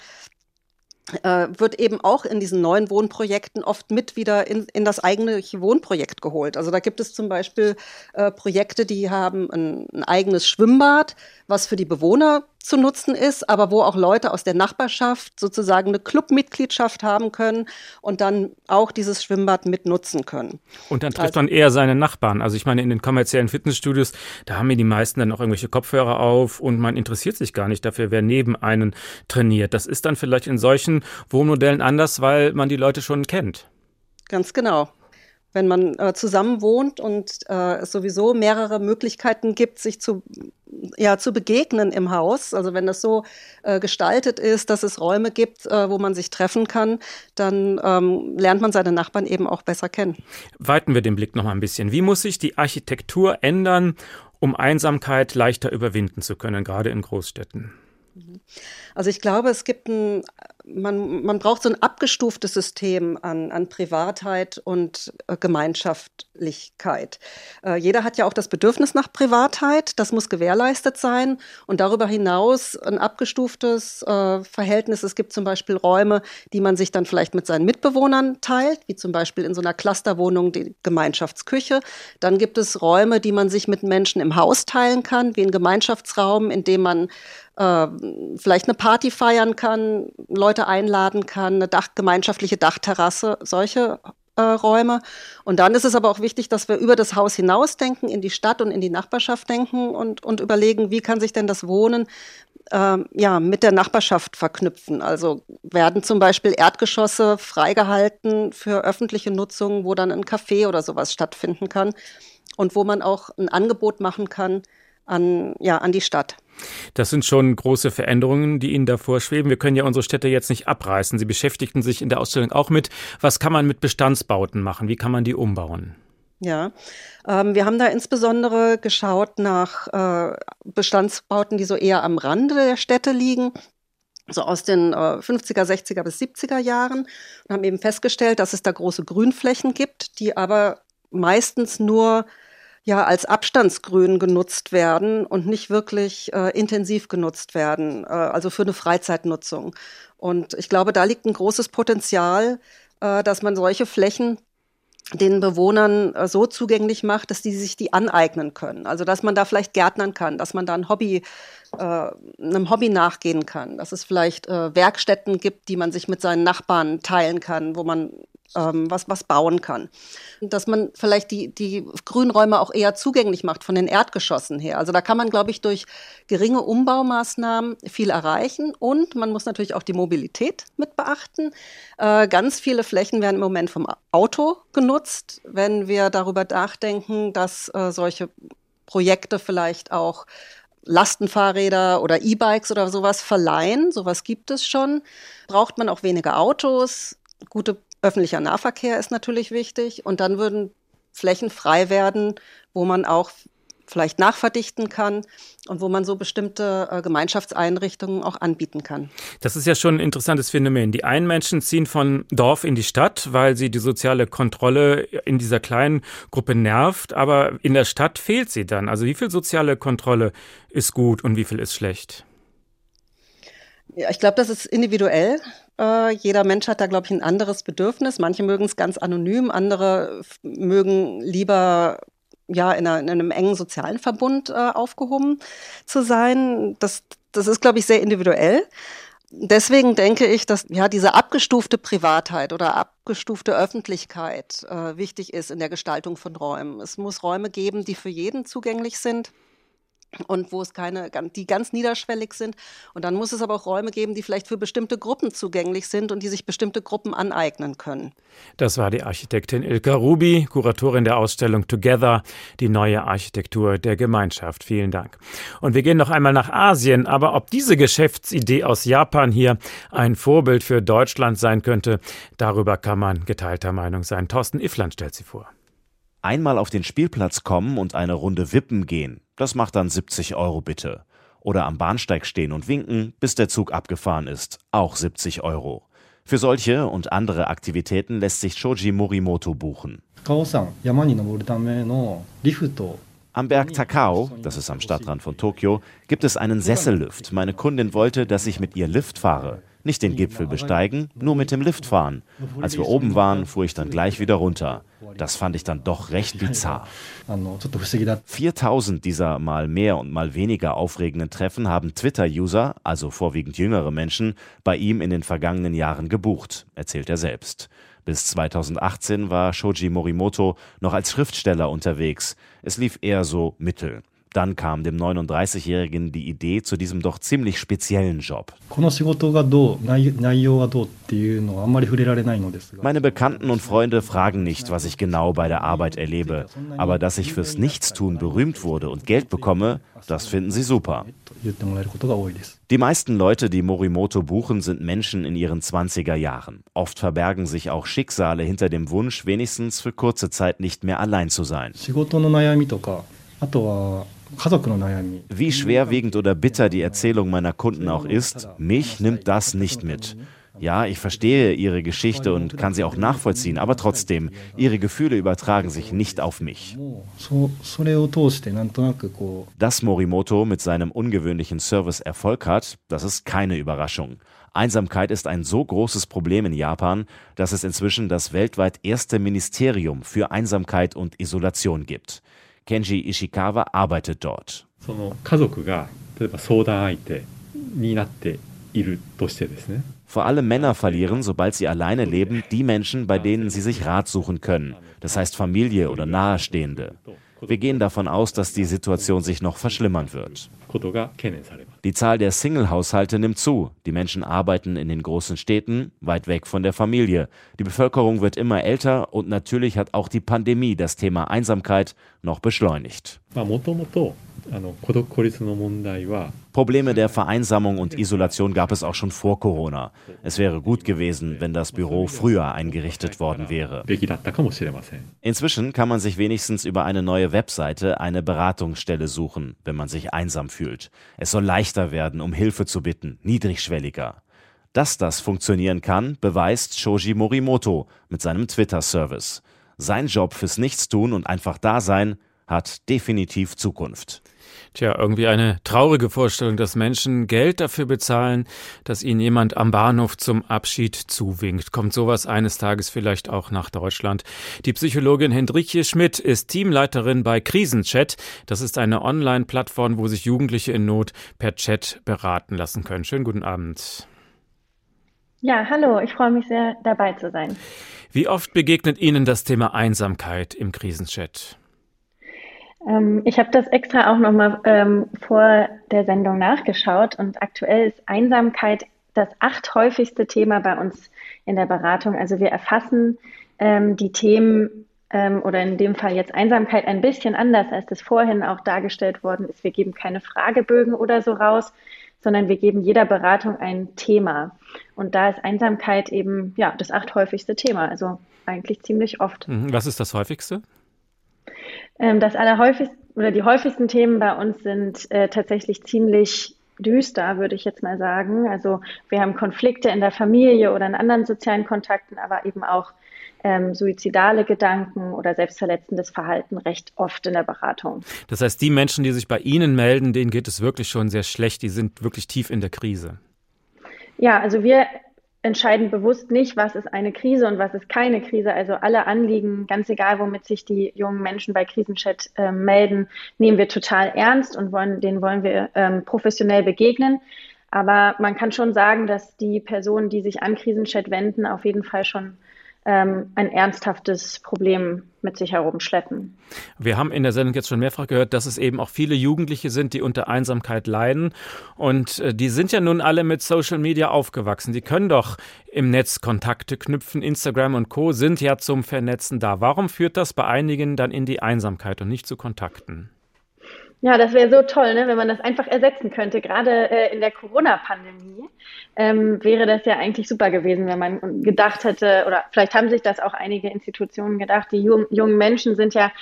äh, wird eben auch in diesen neuen Wohnprojekten oft mit wieder in, in das eigene Wohnprojekt geholt. Also da gibt es zum Beispiel äh, Projekte, die haben ein, ein eigenes Schwimmbad, was für die Bewohner zu nutzen ist, aber wo auch Leute aus der Nachbarschaft sozusagen eine Clubmitgliedschaft haben können und dann auch dieses Schwimmbad mitnutzen können. Und dann trifft also, man eher seine Nachbarn. Also ich meine, in den kommerziellen Fitnessstudios, da haben mir die meisten dann auch irgendwelche Kopfhörer auf und man interessiert sich gar nicht dafür, wer neben einen trainiert. Das ist dann vielleicht in solchen Wohnmodellen anders, weil man die Leute schon kennt. Ganz genau wenn man äh, zusammen wohnt und äh, es sowieso mehrere Möglichkeiten gibt, sich zu, ja, zu begegnen im Haus. Also wenn das so äh, gestaltet ist, dass es Räume gibt, äh, wo man sich treffen kann, dann ähm, lernt man seine Nachbarn eben auch besser kennen. Weiten wir den Blick noch mal ein bisschen. Wie muss sich die Architektur ändern, um Einsamkeit leichter überwinden zu können, gerade in Großstädten? Also ich glaube, es gibt ein man, man braucht so ein abgestuftes System an, an Privatheit und äh, Gemeinschaftlichkeit. Äh, jeder hat ja auch das Bedürfnis nach Privatheit, das muss gewährleistet sein und darüber hinaus ein abgestuftes äh, Verhältnis. Es gibt zum Beispiel Räume, die man sich dann vielleicht mit seinen Mitbewohnern teilt, wie zum Beispiel in so einer Clusterwohnung die Gemeinschaftsküche. Dann gibt es Räume, die man sich mit Menschen im Haus teilen kann, wie ein Gemeinschaftsraum, in dem man äh, vielleicht eine Party feiern kann, Leute einladen kann, eine Dach, gemeinschaftliche Dachterrasse, solche äh, Räume. Und dann ist es aber auch wichtig, dass wir über das Haus hinausdenken, in die Stadt und in die Nachbarschaft denken und, und überlegen, wie kann sich denn das Wohnen ähm, ja, mit der Nachbarschaft verknüpfen. Also werden zum Beispiel Erdgeschosse freigehalten für öffentliche Nutzung, wo dann ein Café oder sowas stattfinden kann und wo man auch ein Angebot machen kann an, ja, an die Stadt. Das sind schon große Veränderungen, die Ihnen da vorschweben. Wir können ja unsere Städte jetzt nicht abreißen. Sie beschäftigten sich in der Ausstellung auch mit, was kann man mit Bestandsbauten machen? Wie kann man die umbauen? Ja, ähm, wir haben da insbesondere geschaut nach äh, Bestandsbauten, die so eher am Rande der Städte liegen, so aus den äh, 50er, 60er bis 70er Jahren und haben eben festgestellt, dass es da große Grünflächen gibt, die aber meistens nur ja als Abstandsgrün genutzt werden und nicht wirklich äh, intensiv genutzt werden, äh, also für eine Freizeitnutzung. Und ich glaube, da liegt ein großes Potenzial, äh, dass man solche Flächen den Bewohnern äh, so zugänglich macht, dass die sich die aneignen können. Also dass man da vielleicht gärtnern kann, dass man da ein Hobby, äh, einem Hobby nachgehen kann, dass es vielleicht äh, Werkstätten gibt, die man sich mit seinen Nachbarn teilen kann, wo man ähm, was, was bauen kann. Dass man vielleicht die, die Grünräume auch eher zugänglich macht von den Erdgeschossen her. Also da kann man, glaube ich, durch geringe Umbaumaßnahmen viel erreichen. Und man muss natürlich auch die Mobilität mit beachten. Äh, ganz viele Flächen werden im Moment vom Auto genutzt. Wenn wir darüber nachdenken, dass äh, solche Projekte vielleicht auch Lastenfahrräder oder E-Bikes oder sowas verleihen, sowas gibt es schon, braucht man auch weniger Autos, gute Öffentlicher Nahverkehr ist natürlich wichtig und dann würden Flächen frei werden, wo man auch vielleicht nachverdichten kann und wo man so bestimmte äh, Gemeinschaftseinrichtungen auch anbieten kann. Das ist ja schon ein interessantes Phänomen. Die einen Menschen ziehen von Dorf in die Stadt, weil sie die soziale Kontrolle in dieser kleinen Gruppe nervt, aber in der Stadt fehlt sie dann. Also wie viel soziale Kontrolle ist gut und wie viel ist schlecht? Ja, ich glaube, das ist individuell. Äh, jeder Mensch hat da, glaube ich, ein anderes Bedürfnis. Manche mögen es ganz anonym, andere mögen lieber ja in, einer, in einem engen sozialen Verbund äh, aufgehoben zu sein. Das, das ist, glaube ich, sehr individuell. Deswegen denke ich, dass ja diese abgestufte Privatheit oder abgestufte Öffentlichkeit äh, wichtig ist in der Gestaltung von Räumen. Es muss Räume geben, die für jeden zugänglich sind und wo es keine, die ganz niederschwellig sind. Und dann muss es aber auch Räume geben, die vielleicht für bestimmte Gruppen zugänglich sind und die sich bestimmte Gruppen aneignen können. Das war die Architektin Ilka Rubi, Kuratorin der Ausstellung Together, die neue Architektur der Gemeinschaft. Vielen Dank. Und wir gehen noch einmal nach Asien. Aber ob diese Geschäftsidee aus Japan hier ein Vorbild für Deutschland sein könnte, darüber kann man geteilter Meinung sein. Thorsten Iffland stellt sie vor. Einmal auf den Spielplatz kommen und eine Runde wippen gehen. Das macht dann 70 Euro bitte. Oder am Bahnsteig stehen und winken, bis der Zug abgefahren ist. Auch 70 Euro. Für solche und andere Aktivitäten lässt sich Shoji Morimoto buchen. Am Berg Takao, das ist am Stadtrand von Tokio, gibt es einen Sessellift. Meine Kundin wollte, dass ich mit ihr Lift fahre. Nicht den Gipfel besteigen, nur mit dem Lift fahren. Als wir oben waren, fuhr ich dann gleich wieder runter. Das fand ich dann doch recht bizarr. 4000 dieser mal mehr und mal weniger aufregenden Treffen haben Twitter-User, also vorwiegend jüngere Menschen, bei ihm in den vergangenen Jahren gebucht, erzählt er selbst. Bis 2018 war Shoji Morimoto noch als Schriftsteller unterwegs. Es lief eher so mittel. Dann kam dem 39-Jährigen die Idee zu diesem doch ziemlich speziellen Job. Meine Bekannten und Freunde fragen nicht, was ich genau bei der Arbeit erlebe. Aber dass ich fürs Nichtstun berühmt wurde und Geld bekomme, das finden sie super. Die meisten Leute, die Morimoto buchen, sind Menschen in ihren 20er Jahren. Oft verbergen sich auch Schicksale hinter dem Wunsch, wenigstens für kurze Zeit nicht mehr allein zu sein. Wie schwerwiegend oder bitter die Erzählung meiner Kunden auch ist, mich nimmt das nicht mit. Ja, ich verstehe ihre Geschichte und kann sie auch nachvollziehen, aber trotzdem, ihre Gefühle übertragen sich nicht auf mich. Dass Morimoto mit seinem ungewöhnlichen Service Erfolg hat, das ist keine Überraschung. Einsamkeit ist ein so großes Problem in Japan, dass es inzwischen das weltweit erste Ministerium für Einsamkeit und Isolation gibt. Kenji Ishikawa arbeitet dort. になっているとしてですね。 Vor allem Männer verlieren, sobald sie alleine leben, die Menschen, bei denen sie sich Rat suchen können. Das heißt Familie oder Nahestehende. Wir gehen davon aus, dass die Situation sich noch verschlimmern wird. Die Zahl der Single-Haushalte nimmt zu. Die Menschen arbeiten in den großen Städten, weit weg von der Familie. Die Bevölkerung wird immer älter und natürlich hat auch die Pandemie das Thema Einsamkeit noch beschleunigt. Probleme der Vereinsamung und Isolation gab es auch schon vor Corona. Es wäre gut gewesen, wenn das Büro früher eingerichtet worden wäre. Inzwischen kann man sich wenigstens über eine neue Webseite eine Beratungsstelle suchen, wenn man sich einsam fühlt. Es soll leichter werden, um Hilfe zu bitten, niedrigschwelliger. Dass das funktionieren kann, beweist Shoji Morimoto mit seinem Twitter-Service. Sein Job fürs Nichtstun und einfach da sein hat definitiv Zukunft. Tja, irgendwie eine traurige Vorstellung, dass Menschen Geld dafür bezahlen, dass ihnen jemand am Bahnhof zum Abschied zuwinkt. Kommt sowas eines Tages vielleicht auch nach Deutschland? Die Psychologin Hendrikje Schmidt ist Teamleiterin bei Krisenchat. Das ist eine Online-Plattform, wo sich Jugendliche in Not per Chat beraten lassen können. Schönen guten Abend. Ja, hallo, ich freue mich sehr, dabei zu sein. Wie oft begegnet Ihnen das Thema Einsamkeit im Krisenchat? Ähm, ich habe das extra auch nochmal ähm, vor der Sendung nachgeschaut und aktuell ist Einsamkeit das acht häufigste Thema bei uns in der Beratung. Also wir erfassen ähm, die Themen ähm, oder in dem Fall jetzt Einsamkeit ein bisschen anders, als das vorhin auch dargestellt worden ist. Wir geben keine Fragebögen oder so raus, sondern wir geben jeder Beratung ein Thema. Und da ist Einsamkeit eben ja das acht häufigste Thema, also eigentlich ziemlich oft. Mhm, Was ist das häufigste? Ähm, das allerhäufigste oder die häufigsten Themen bei uns sind äh, tatsächlich ziemlich düster, würde ich jetzt mal sagen. Also wir haben Konflikte in der Familie oder in anderen sozialen Kontakten, aber eben auch ähm, suizidale Gedanken oder selbstverletzendes Verhalten recht oft in der Beratung. Das heißt, die Menschen, die sich bei Ihnen melden, denen geht es wirklich schon sehr schlecht. Die sind wirklich tief in der Krise. Ja, also wir entscheiden bewusst nicht, was ist eine Krise und was ist keine Krise. Also alle Anliegen, ganz egal, womit sich die jungen Menschen bei Krisenchat äh, melden, nehmen wir total ernst und wollen, denen wollen wir ähm, professionell begegnen. Aber man kann schon sagen, dass die Personen, die sich an Krisenchat wenden, auf jeden Fall schon ein ernsthaftes Problem mit sich herumschleppen. Wir haben in der Sendung jetzt schon mehrfach gehört, dass es eben auch viele Jugendliche sind, die unter Einsamkeit leiden. Und äh, die sind ja nun alle mit Social Media aufgewachsen. Die können doch im Netz Kontakte knüpfen. Instagram und Co. sind ja zum Vernetzen da. Warum führt das bei einigen dann in die Einsamkeit und nicht zu Kontakten? Ja, das wäre so toll, ne, wenn man das einfach ersetzen könnte. Gerade äh, in der Corona-Pandemie ähm, wäre das ja eigentlich super gewesen, wenn man gedacht hätte, oder vielleicht haben sich das auch einige Institutionen gedacht, die jung, jungen Menschen sind ja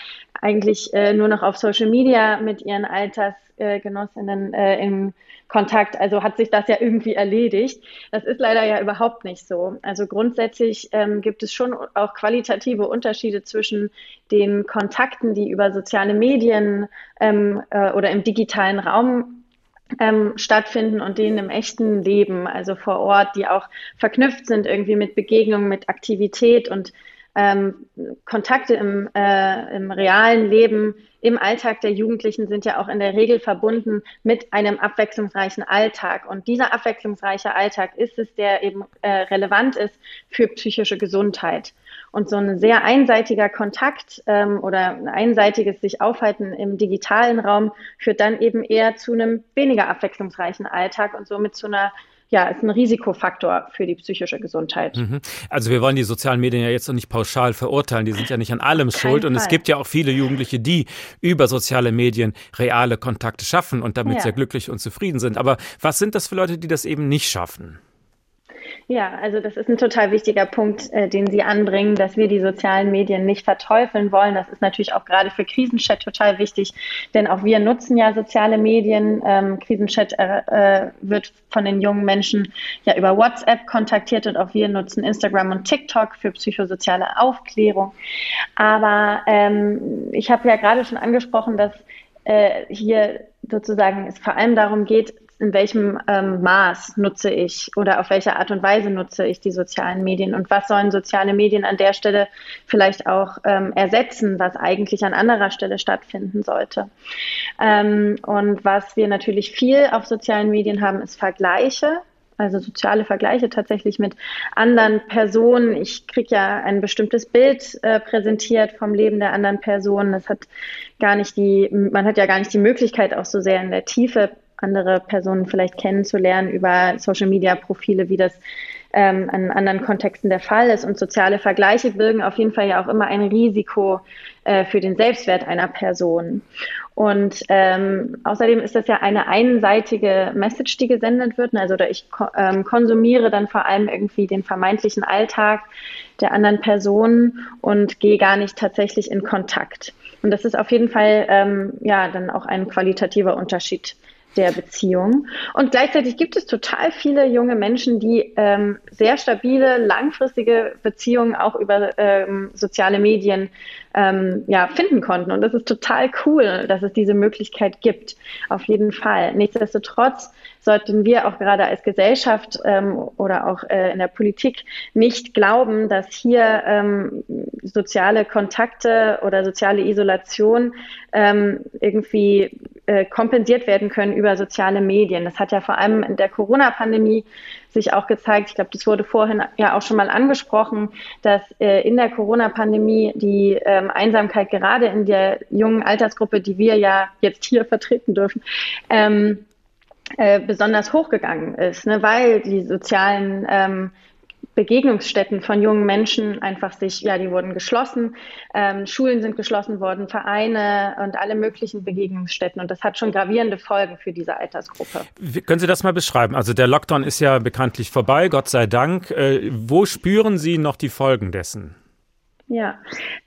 eigentlich äh, nur noch auf Social Media mit ihren Altersgenossinnen äh, in Kontakt. Also hat sich das ja irgendwie erledigt. Das ist leider ja überhaupt nicht so. Also grundsätzlich ähm, gibt es schon auch qualitative Unterschiede zwischen den Kontakten, die über soziale Medien ähm, äh, oder im digitalen Raum ähm, stattfinden und denen im echten Leben, also vor Ort, die auch verknüpft sind irgendwie mit Begegnungen, mit Aktivität und ähm, Kontakte im, äh, im realen Leben, im Alltag der Jugendlichen sind ja auch in der Regel verbunden mit einem abwechslungsreichen Alltag. Und dieser abwechslungsreiche Alltag ist es, der eben äh, relevant ist für psychische Gesundheit. Und so ein sehr einseitiger Kontakt ähm, oder ein einseitiges sich aufhalten im digitalen Raum führt dann eben eher zu einem weniger abwechslungsreichen Alltag und somit zu einer ja, ist ein Risikofaktor für die psychische Gesundheit. Mhm. Also wir wollen die sozialen Medien ja jetzt noch nicht pauschal verurteilen, die sind ja nicht an allem schuld und Fall. es gibt ja auch viele Jugendliche, die über soziale Medien reale Kontakte schaffen und damit ja. sehr glücklich und zufrieden sind. Aber was sind das für Leute, die das eben nicht schaffen? Ja, also das ist ein total wichtiger Punkt, äh, den Sie anbringen, dass wir die sozialen Medien nicht verteufeln wollen. Das ist natürlich auch gerade für Krisenchat total wichtig, denn auch wir nutzen ja soziale Medien. Ähm, Krisenchat äh, wird von den jungen Menschen ja über WhatsApp kontaktiert und auch wir nutzen Instagram und TikTok für psychosoziale Aufklärung. Aber ähm, ich habe ja gerade schon angesprochen, dass äh, hier sozusagen es vor allem darum geht, in welchem ähm, Maß nutze ich oder auf welche Art und Weise nutze ich die sozialen Medien und was sollen soziale Medien an der Stelle vielleicht auch ähm, ersetzen, was eigentlich an anderer Stelle stattfinden sollte. Ähm, und was wir natürlich viel auf sozialen Medien haben, ist Vergleiche also soziale Vergleiche tatsächlich mit anderen Personen. Ich kriege ja ein bestimmtes Bild äh, präsentiert vom Leben der anderen Person. Das hat gar nicht die, man hat ja gar nicht die Möglichkeit, auch so sehr in der Tiefe andere Personen vielleicht kennenzulernen über Social Media Profile, wie das ähm, an anderen Kontexten der Fall ist. Und soziale Vergleiche birgen auf jeden Fall ja auch immer ein Risiko äh, für den Selbstwert einer Person. Und ähm, außerdem ist das ja eine einseitige Message, die gesendet wird. Also oder ich ähm, konsumiere dann vor allem irgendwie den vermeintlichen Alltag der anderen Person und gehe gar nicht tatsächlich in Kontakt. Und das ist auf jeden Fall ähm, ja dann auch ein qualitativer Unterschied der Beziehung. Und gleichzeitig gibt es total viele junge Menschen, die ähm, sehr stabile, langfristige Beziehungen auch über ähm, soziale Medien ähm, ja, finden konnten. Und das ist total cool, dass es diese Möglichkeit gibt. Auf jeden Fall. Nichtsdestotrotz sollten wir auch gerade als Gesellschaft ähm, oder auch äh, in der Politik nicht glauben, dass hier ähm, soziale Kontakte oder soziale Isolation ähm, irgendwie äh, kompensiert werden können über soziale Medien. Das hat ja vor allem in der Corona-Pandemie sich auch gezeigt. Ich glaube, das wurde vorhin ja auch schon mal angesprochen, dass äh, in der Corona-Pandemie die ähm, Einsamkeit gerade in der jungen Altersgruppe, die wir ja jetzt hier vertreten dürfen, ähm, äh, besonders hochgegangen ist, ne, weil die sozialen ähm, Begegnungsstätten von jungen Menschen einfach sich, ja, die wurden geschlossen, ähm, Schulen sind geschlossen worden, Vereine und alle möglichen Begegnungsstätten. Und das hat schon gravierende Folgen für diese Altersgruppe. Wie, können Sie das mal beschreiben? Also der Lockdown ist ja bekanntlich vorbei, Gott sei Dank. Äh, wo spüren Sie noch die Folgen dessen? Ja,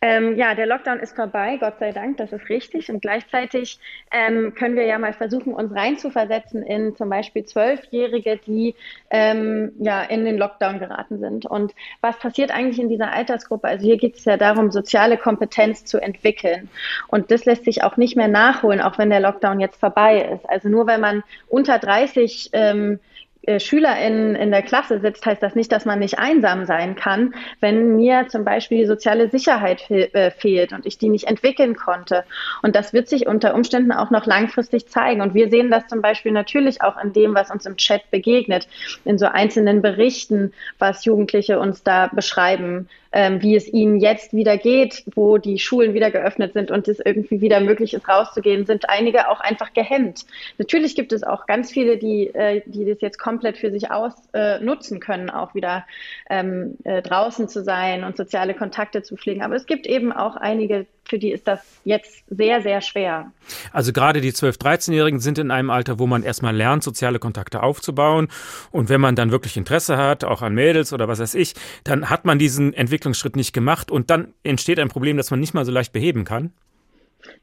ähm, ja, der Lockdown ist vorbei, Gott sei Dank, das ist richtig. Und gleichzeitig ähm, können wir ja mal versuchen, uns reinzuversetzen in zum Beispiel Zwölfjährige, die ähm, ja in den Lockdown geraten sind. Und was passiert eigentlich in dieser Altersgruppe? Also hier geht es ja darum, soziale Kompetenz zu entwickeln. Und das lässt sich auch nicht mehr nachholen, auch wenn der Lockdown jetzt vorbei ist. Also nur wenn man unter 30 ähm, äh, Schüler in, in der Klasse sitzt, heißt das nicht, dass man nicht einsam sein kann, wenn mir zum Beispiel die soziale Sicherheit fe äh, fehlt und ich die nicht entwickeln konnte. Und das wird sich unter Umständen auch noch langfristig zeigen. Und wir sehen das zum Beispiel natürlich auch in dem, was uns im Chat begegnet, in so einzelnen Berichten, was Jugendliche uns da beschreiben, ähm, wie es ihnen jetzt wieder geht, wo die Schulen wieder geöffnet sind und es irgendwie wieder möglich ist, rauszugehen, sind einige auch einfach gehemmt. Natürlich gibt es auch ganz viele, die, äh, die das jetzt komplett für sich ausnutzen äh, können, auch wieder ähm, äh, draußen zu sein und soziale Kontakte zu pflegen. Aber es gibt eben auch einige, für die ist das jetzt sehr, sehr schwer. Also gerade die 12-, 13-Jährigen sind in einem Alter, wo man erstmal lernt, soziale Kontakte aufzubauen. Und wenn man dann wirklich Interesse hat, auch an Mädels oder was weiß ich, dann hat man diesen Entwicklungsschritt nicht gemacht und dann entsteht ein Problem, das man nicht mal so leicht beheben kann.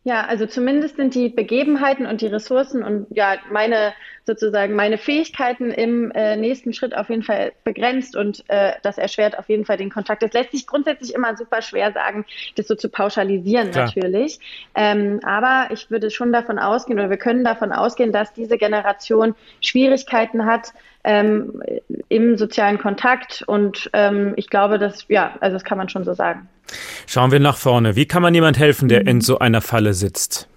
Ja, also zumindest sind die Begebenheiten und die Ressourcen und ja, meine sozusagen meine Fähigkeiten im äh, nächsten Schritt auf jeden Fall begrenzt und äh, das erschwert auf jeden Fall den Kontakt. Das lässt sich grundsätzlich immer super schwer sagen, das so zu pauschalisieren Klar. natürlich. Ähm, aber ich würde schon davon ausgehen oder wir können davon ausgehen, dass diese Generation Schwierigkeiten hat, ähm, im sozialen Kontakt und ähm, ich glaube, dass, ja, also das kann man schon so sagen. Schauen wir nach vorne. Wie kann man jemand helfen, der mhm. in so einer Falle sitzt?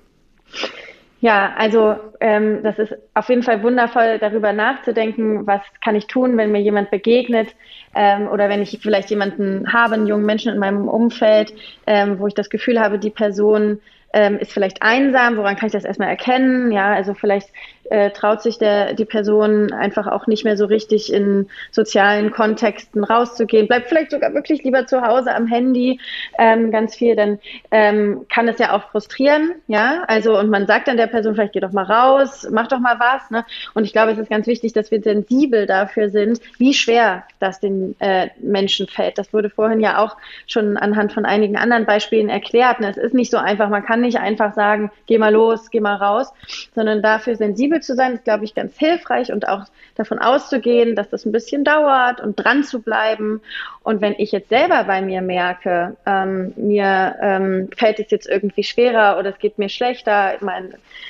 Ja, also ähm, das ist auf jeden Fall wundervoll, darüber nachzudenken, was kann ich tun, wenn mir jemand begegnet ähm, oder wenn ich vielleicht jemanden habe, einen jungen Menschen in meinem Umfeld, ähm, wo ich das Gefühl habe, die Person ähm, ist vielleicht einsam, woran kann ich das erstmal erkennen? Ja, also vielleicht äh, traut sich der, die Person einfach auch nicht mehr so richtig in sozialen Kontexten rauszugehen, bleibt vielleicht sogar wirklich lieber zu Hause am Handy ähm, ganz viel, dann ähm, kann es ja auch frustrieren, ja, also und man sagt dann der Person vielleicht, geh doch mal raus, mach doch mal was, ne? Und ich glaube, es ist ganz wichtig, dass wir sensibel dafür sind, wie schwer das den äh, Menschen fällt. Das wurde vorhin ja auch schon anhand von einigen anderen Beispielen erklärt. Ne? Es ist nicht so einfach, man kann nicht einfach sagen, geh mal los, geh mal raus, sondern dafür sensibel zu sein, ist, glaube ich, ganz hilfreich und auch davon auszugehen, dass das ein bisschen dauert und dran zu bleiben. Und wenn ich jetzt selber bei mir merke, ähm, mir ähm, fällt es jetzt irgendwie schwerer oder es geht mir schlechter, ich meine,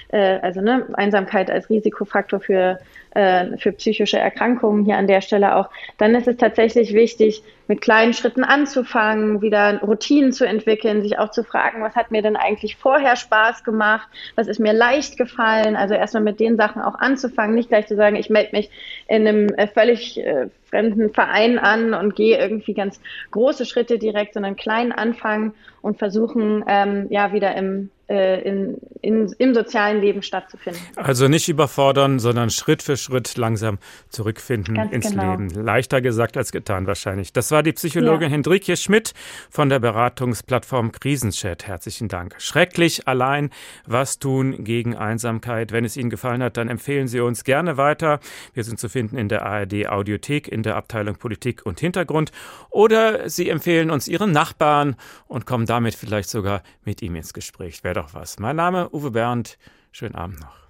äh, also ne, Einsamkeit als Risikofaktor für äh, für psychische Erkrankungen hier an der Stelle auch, dann ist es tatsächlich wichtig, mit kleinen Schritten anzufangen, wieder Routinen zu entwickeln, sich auch zu fragen, was hat mir denn eigentlich vorher Spaß gemacht, was ist mir leicht gefallen, also erstmal mit den Sachen auch anzufangen, nicht gleich zu sagen, ich melde mich in einem äh, völlig äh, fremden Verein an und gehe irgendwie ganz große Schritte direkt, sondern klein anfangen und versuchen, ähm, ja, wieder im äh, in, in, im sozialen Leben stattzufinden. Also nicht überfordern, sondern Schritt für Schritt langsam zurückfinden Ganz ins genau. Leben. Leichter gesagt als getan wahrscheinlich. Das war die Psychologin Ja. Hendrikje Schmidt von der Beratungsplattform Krisenchat. Herzlichen Dank. Schrecklich allein was tun gegen Einsamkeit. Wenn es Ihnen gefallen hat, dann empfehlen Sie uns gerne weiter. Wir sind zu finden in der ARD Audiothek in der Abteilung Politik und Hintergrund. Oder Sie empfehlen uns Ihren Nachbarn und kommen damit vielleicht sogar mit ihm ins Gespräch. Wäre doch was. Mein Name Uwe Bernd. Schönen Abend noch.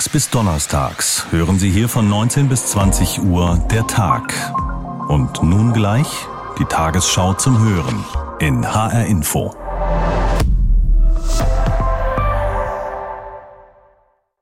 Montags bis Donnerstags hören Sie hier von 19 bis 20 Uhr der Tag. Und nun gleich die Tagesschau zum Hören in HR Info.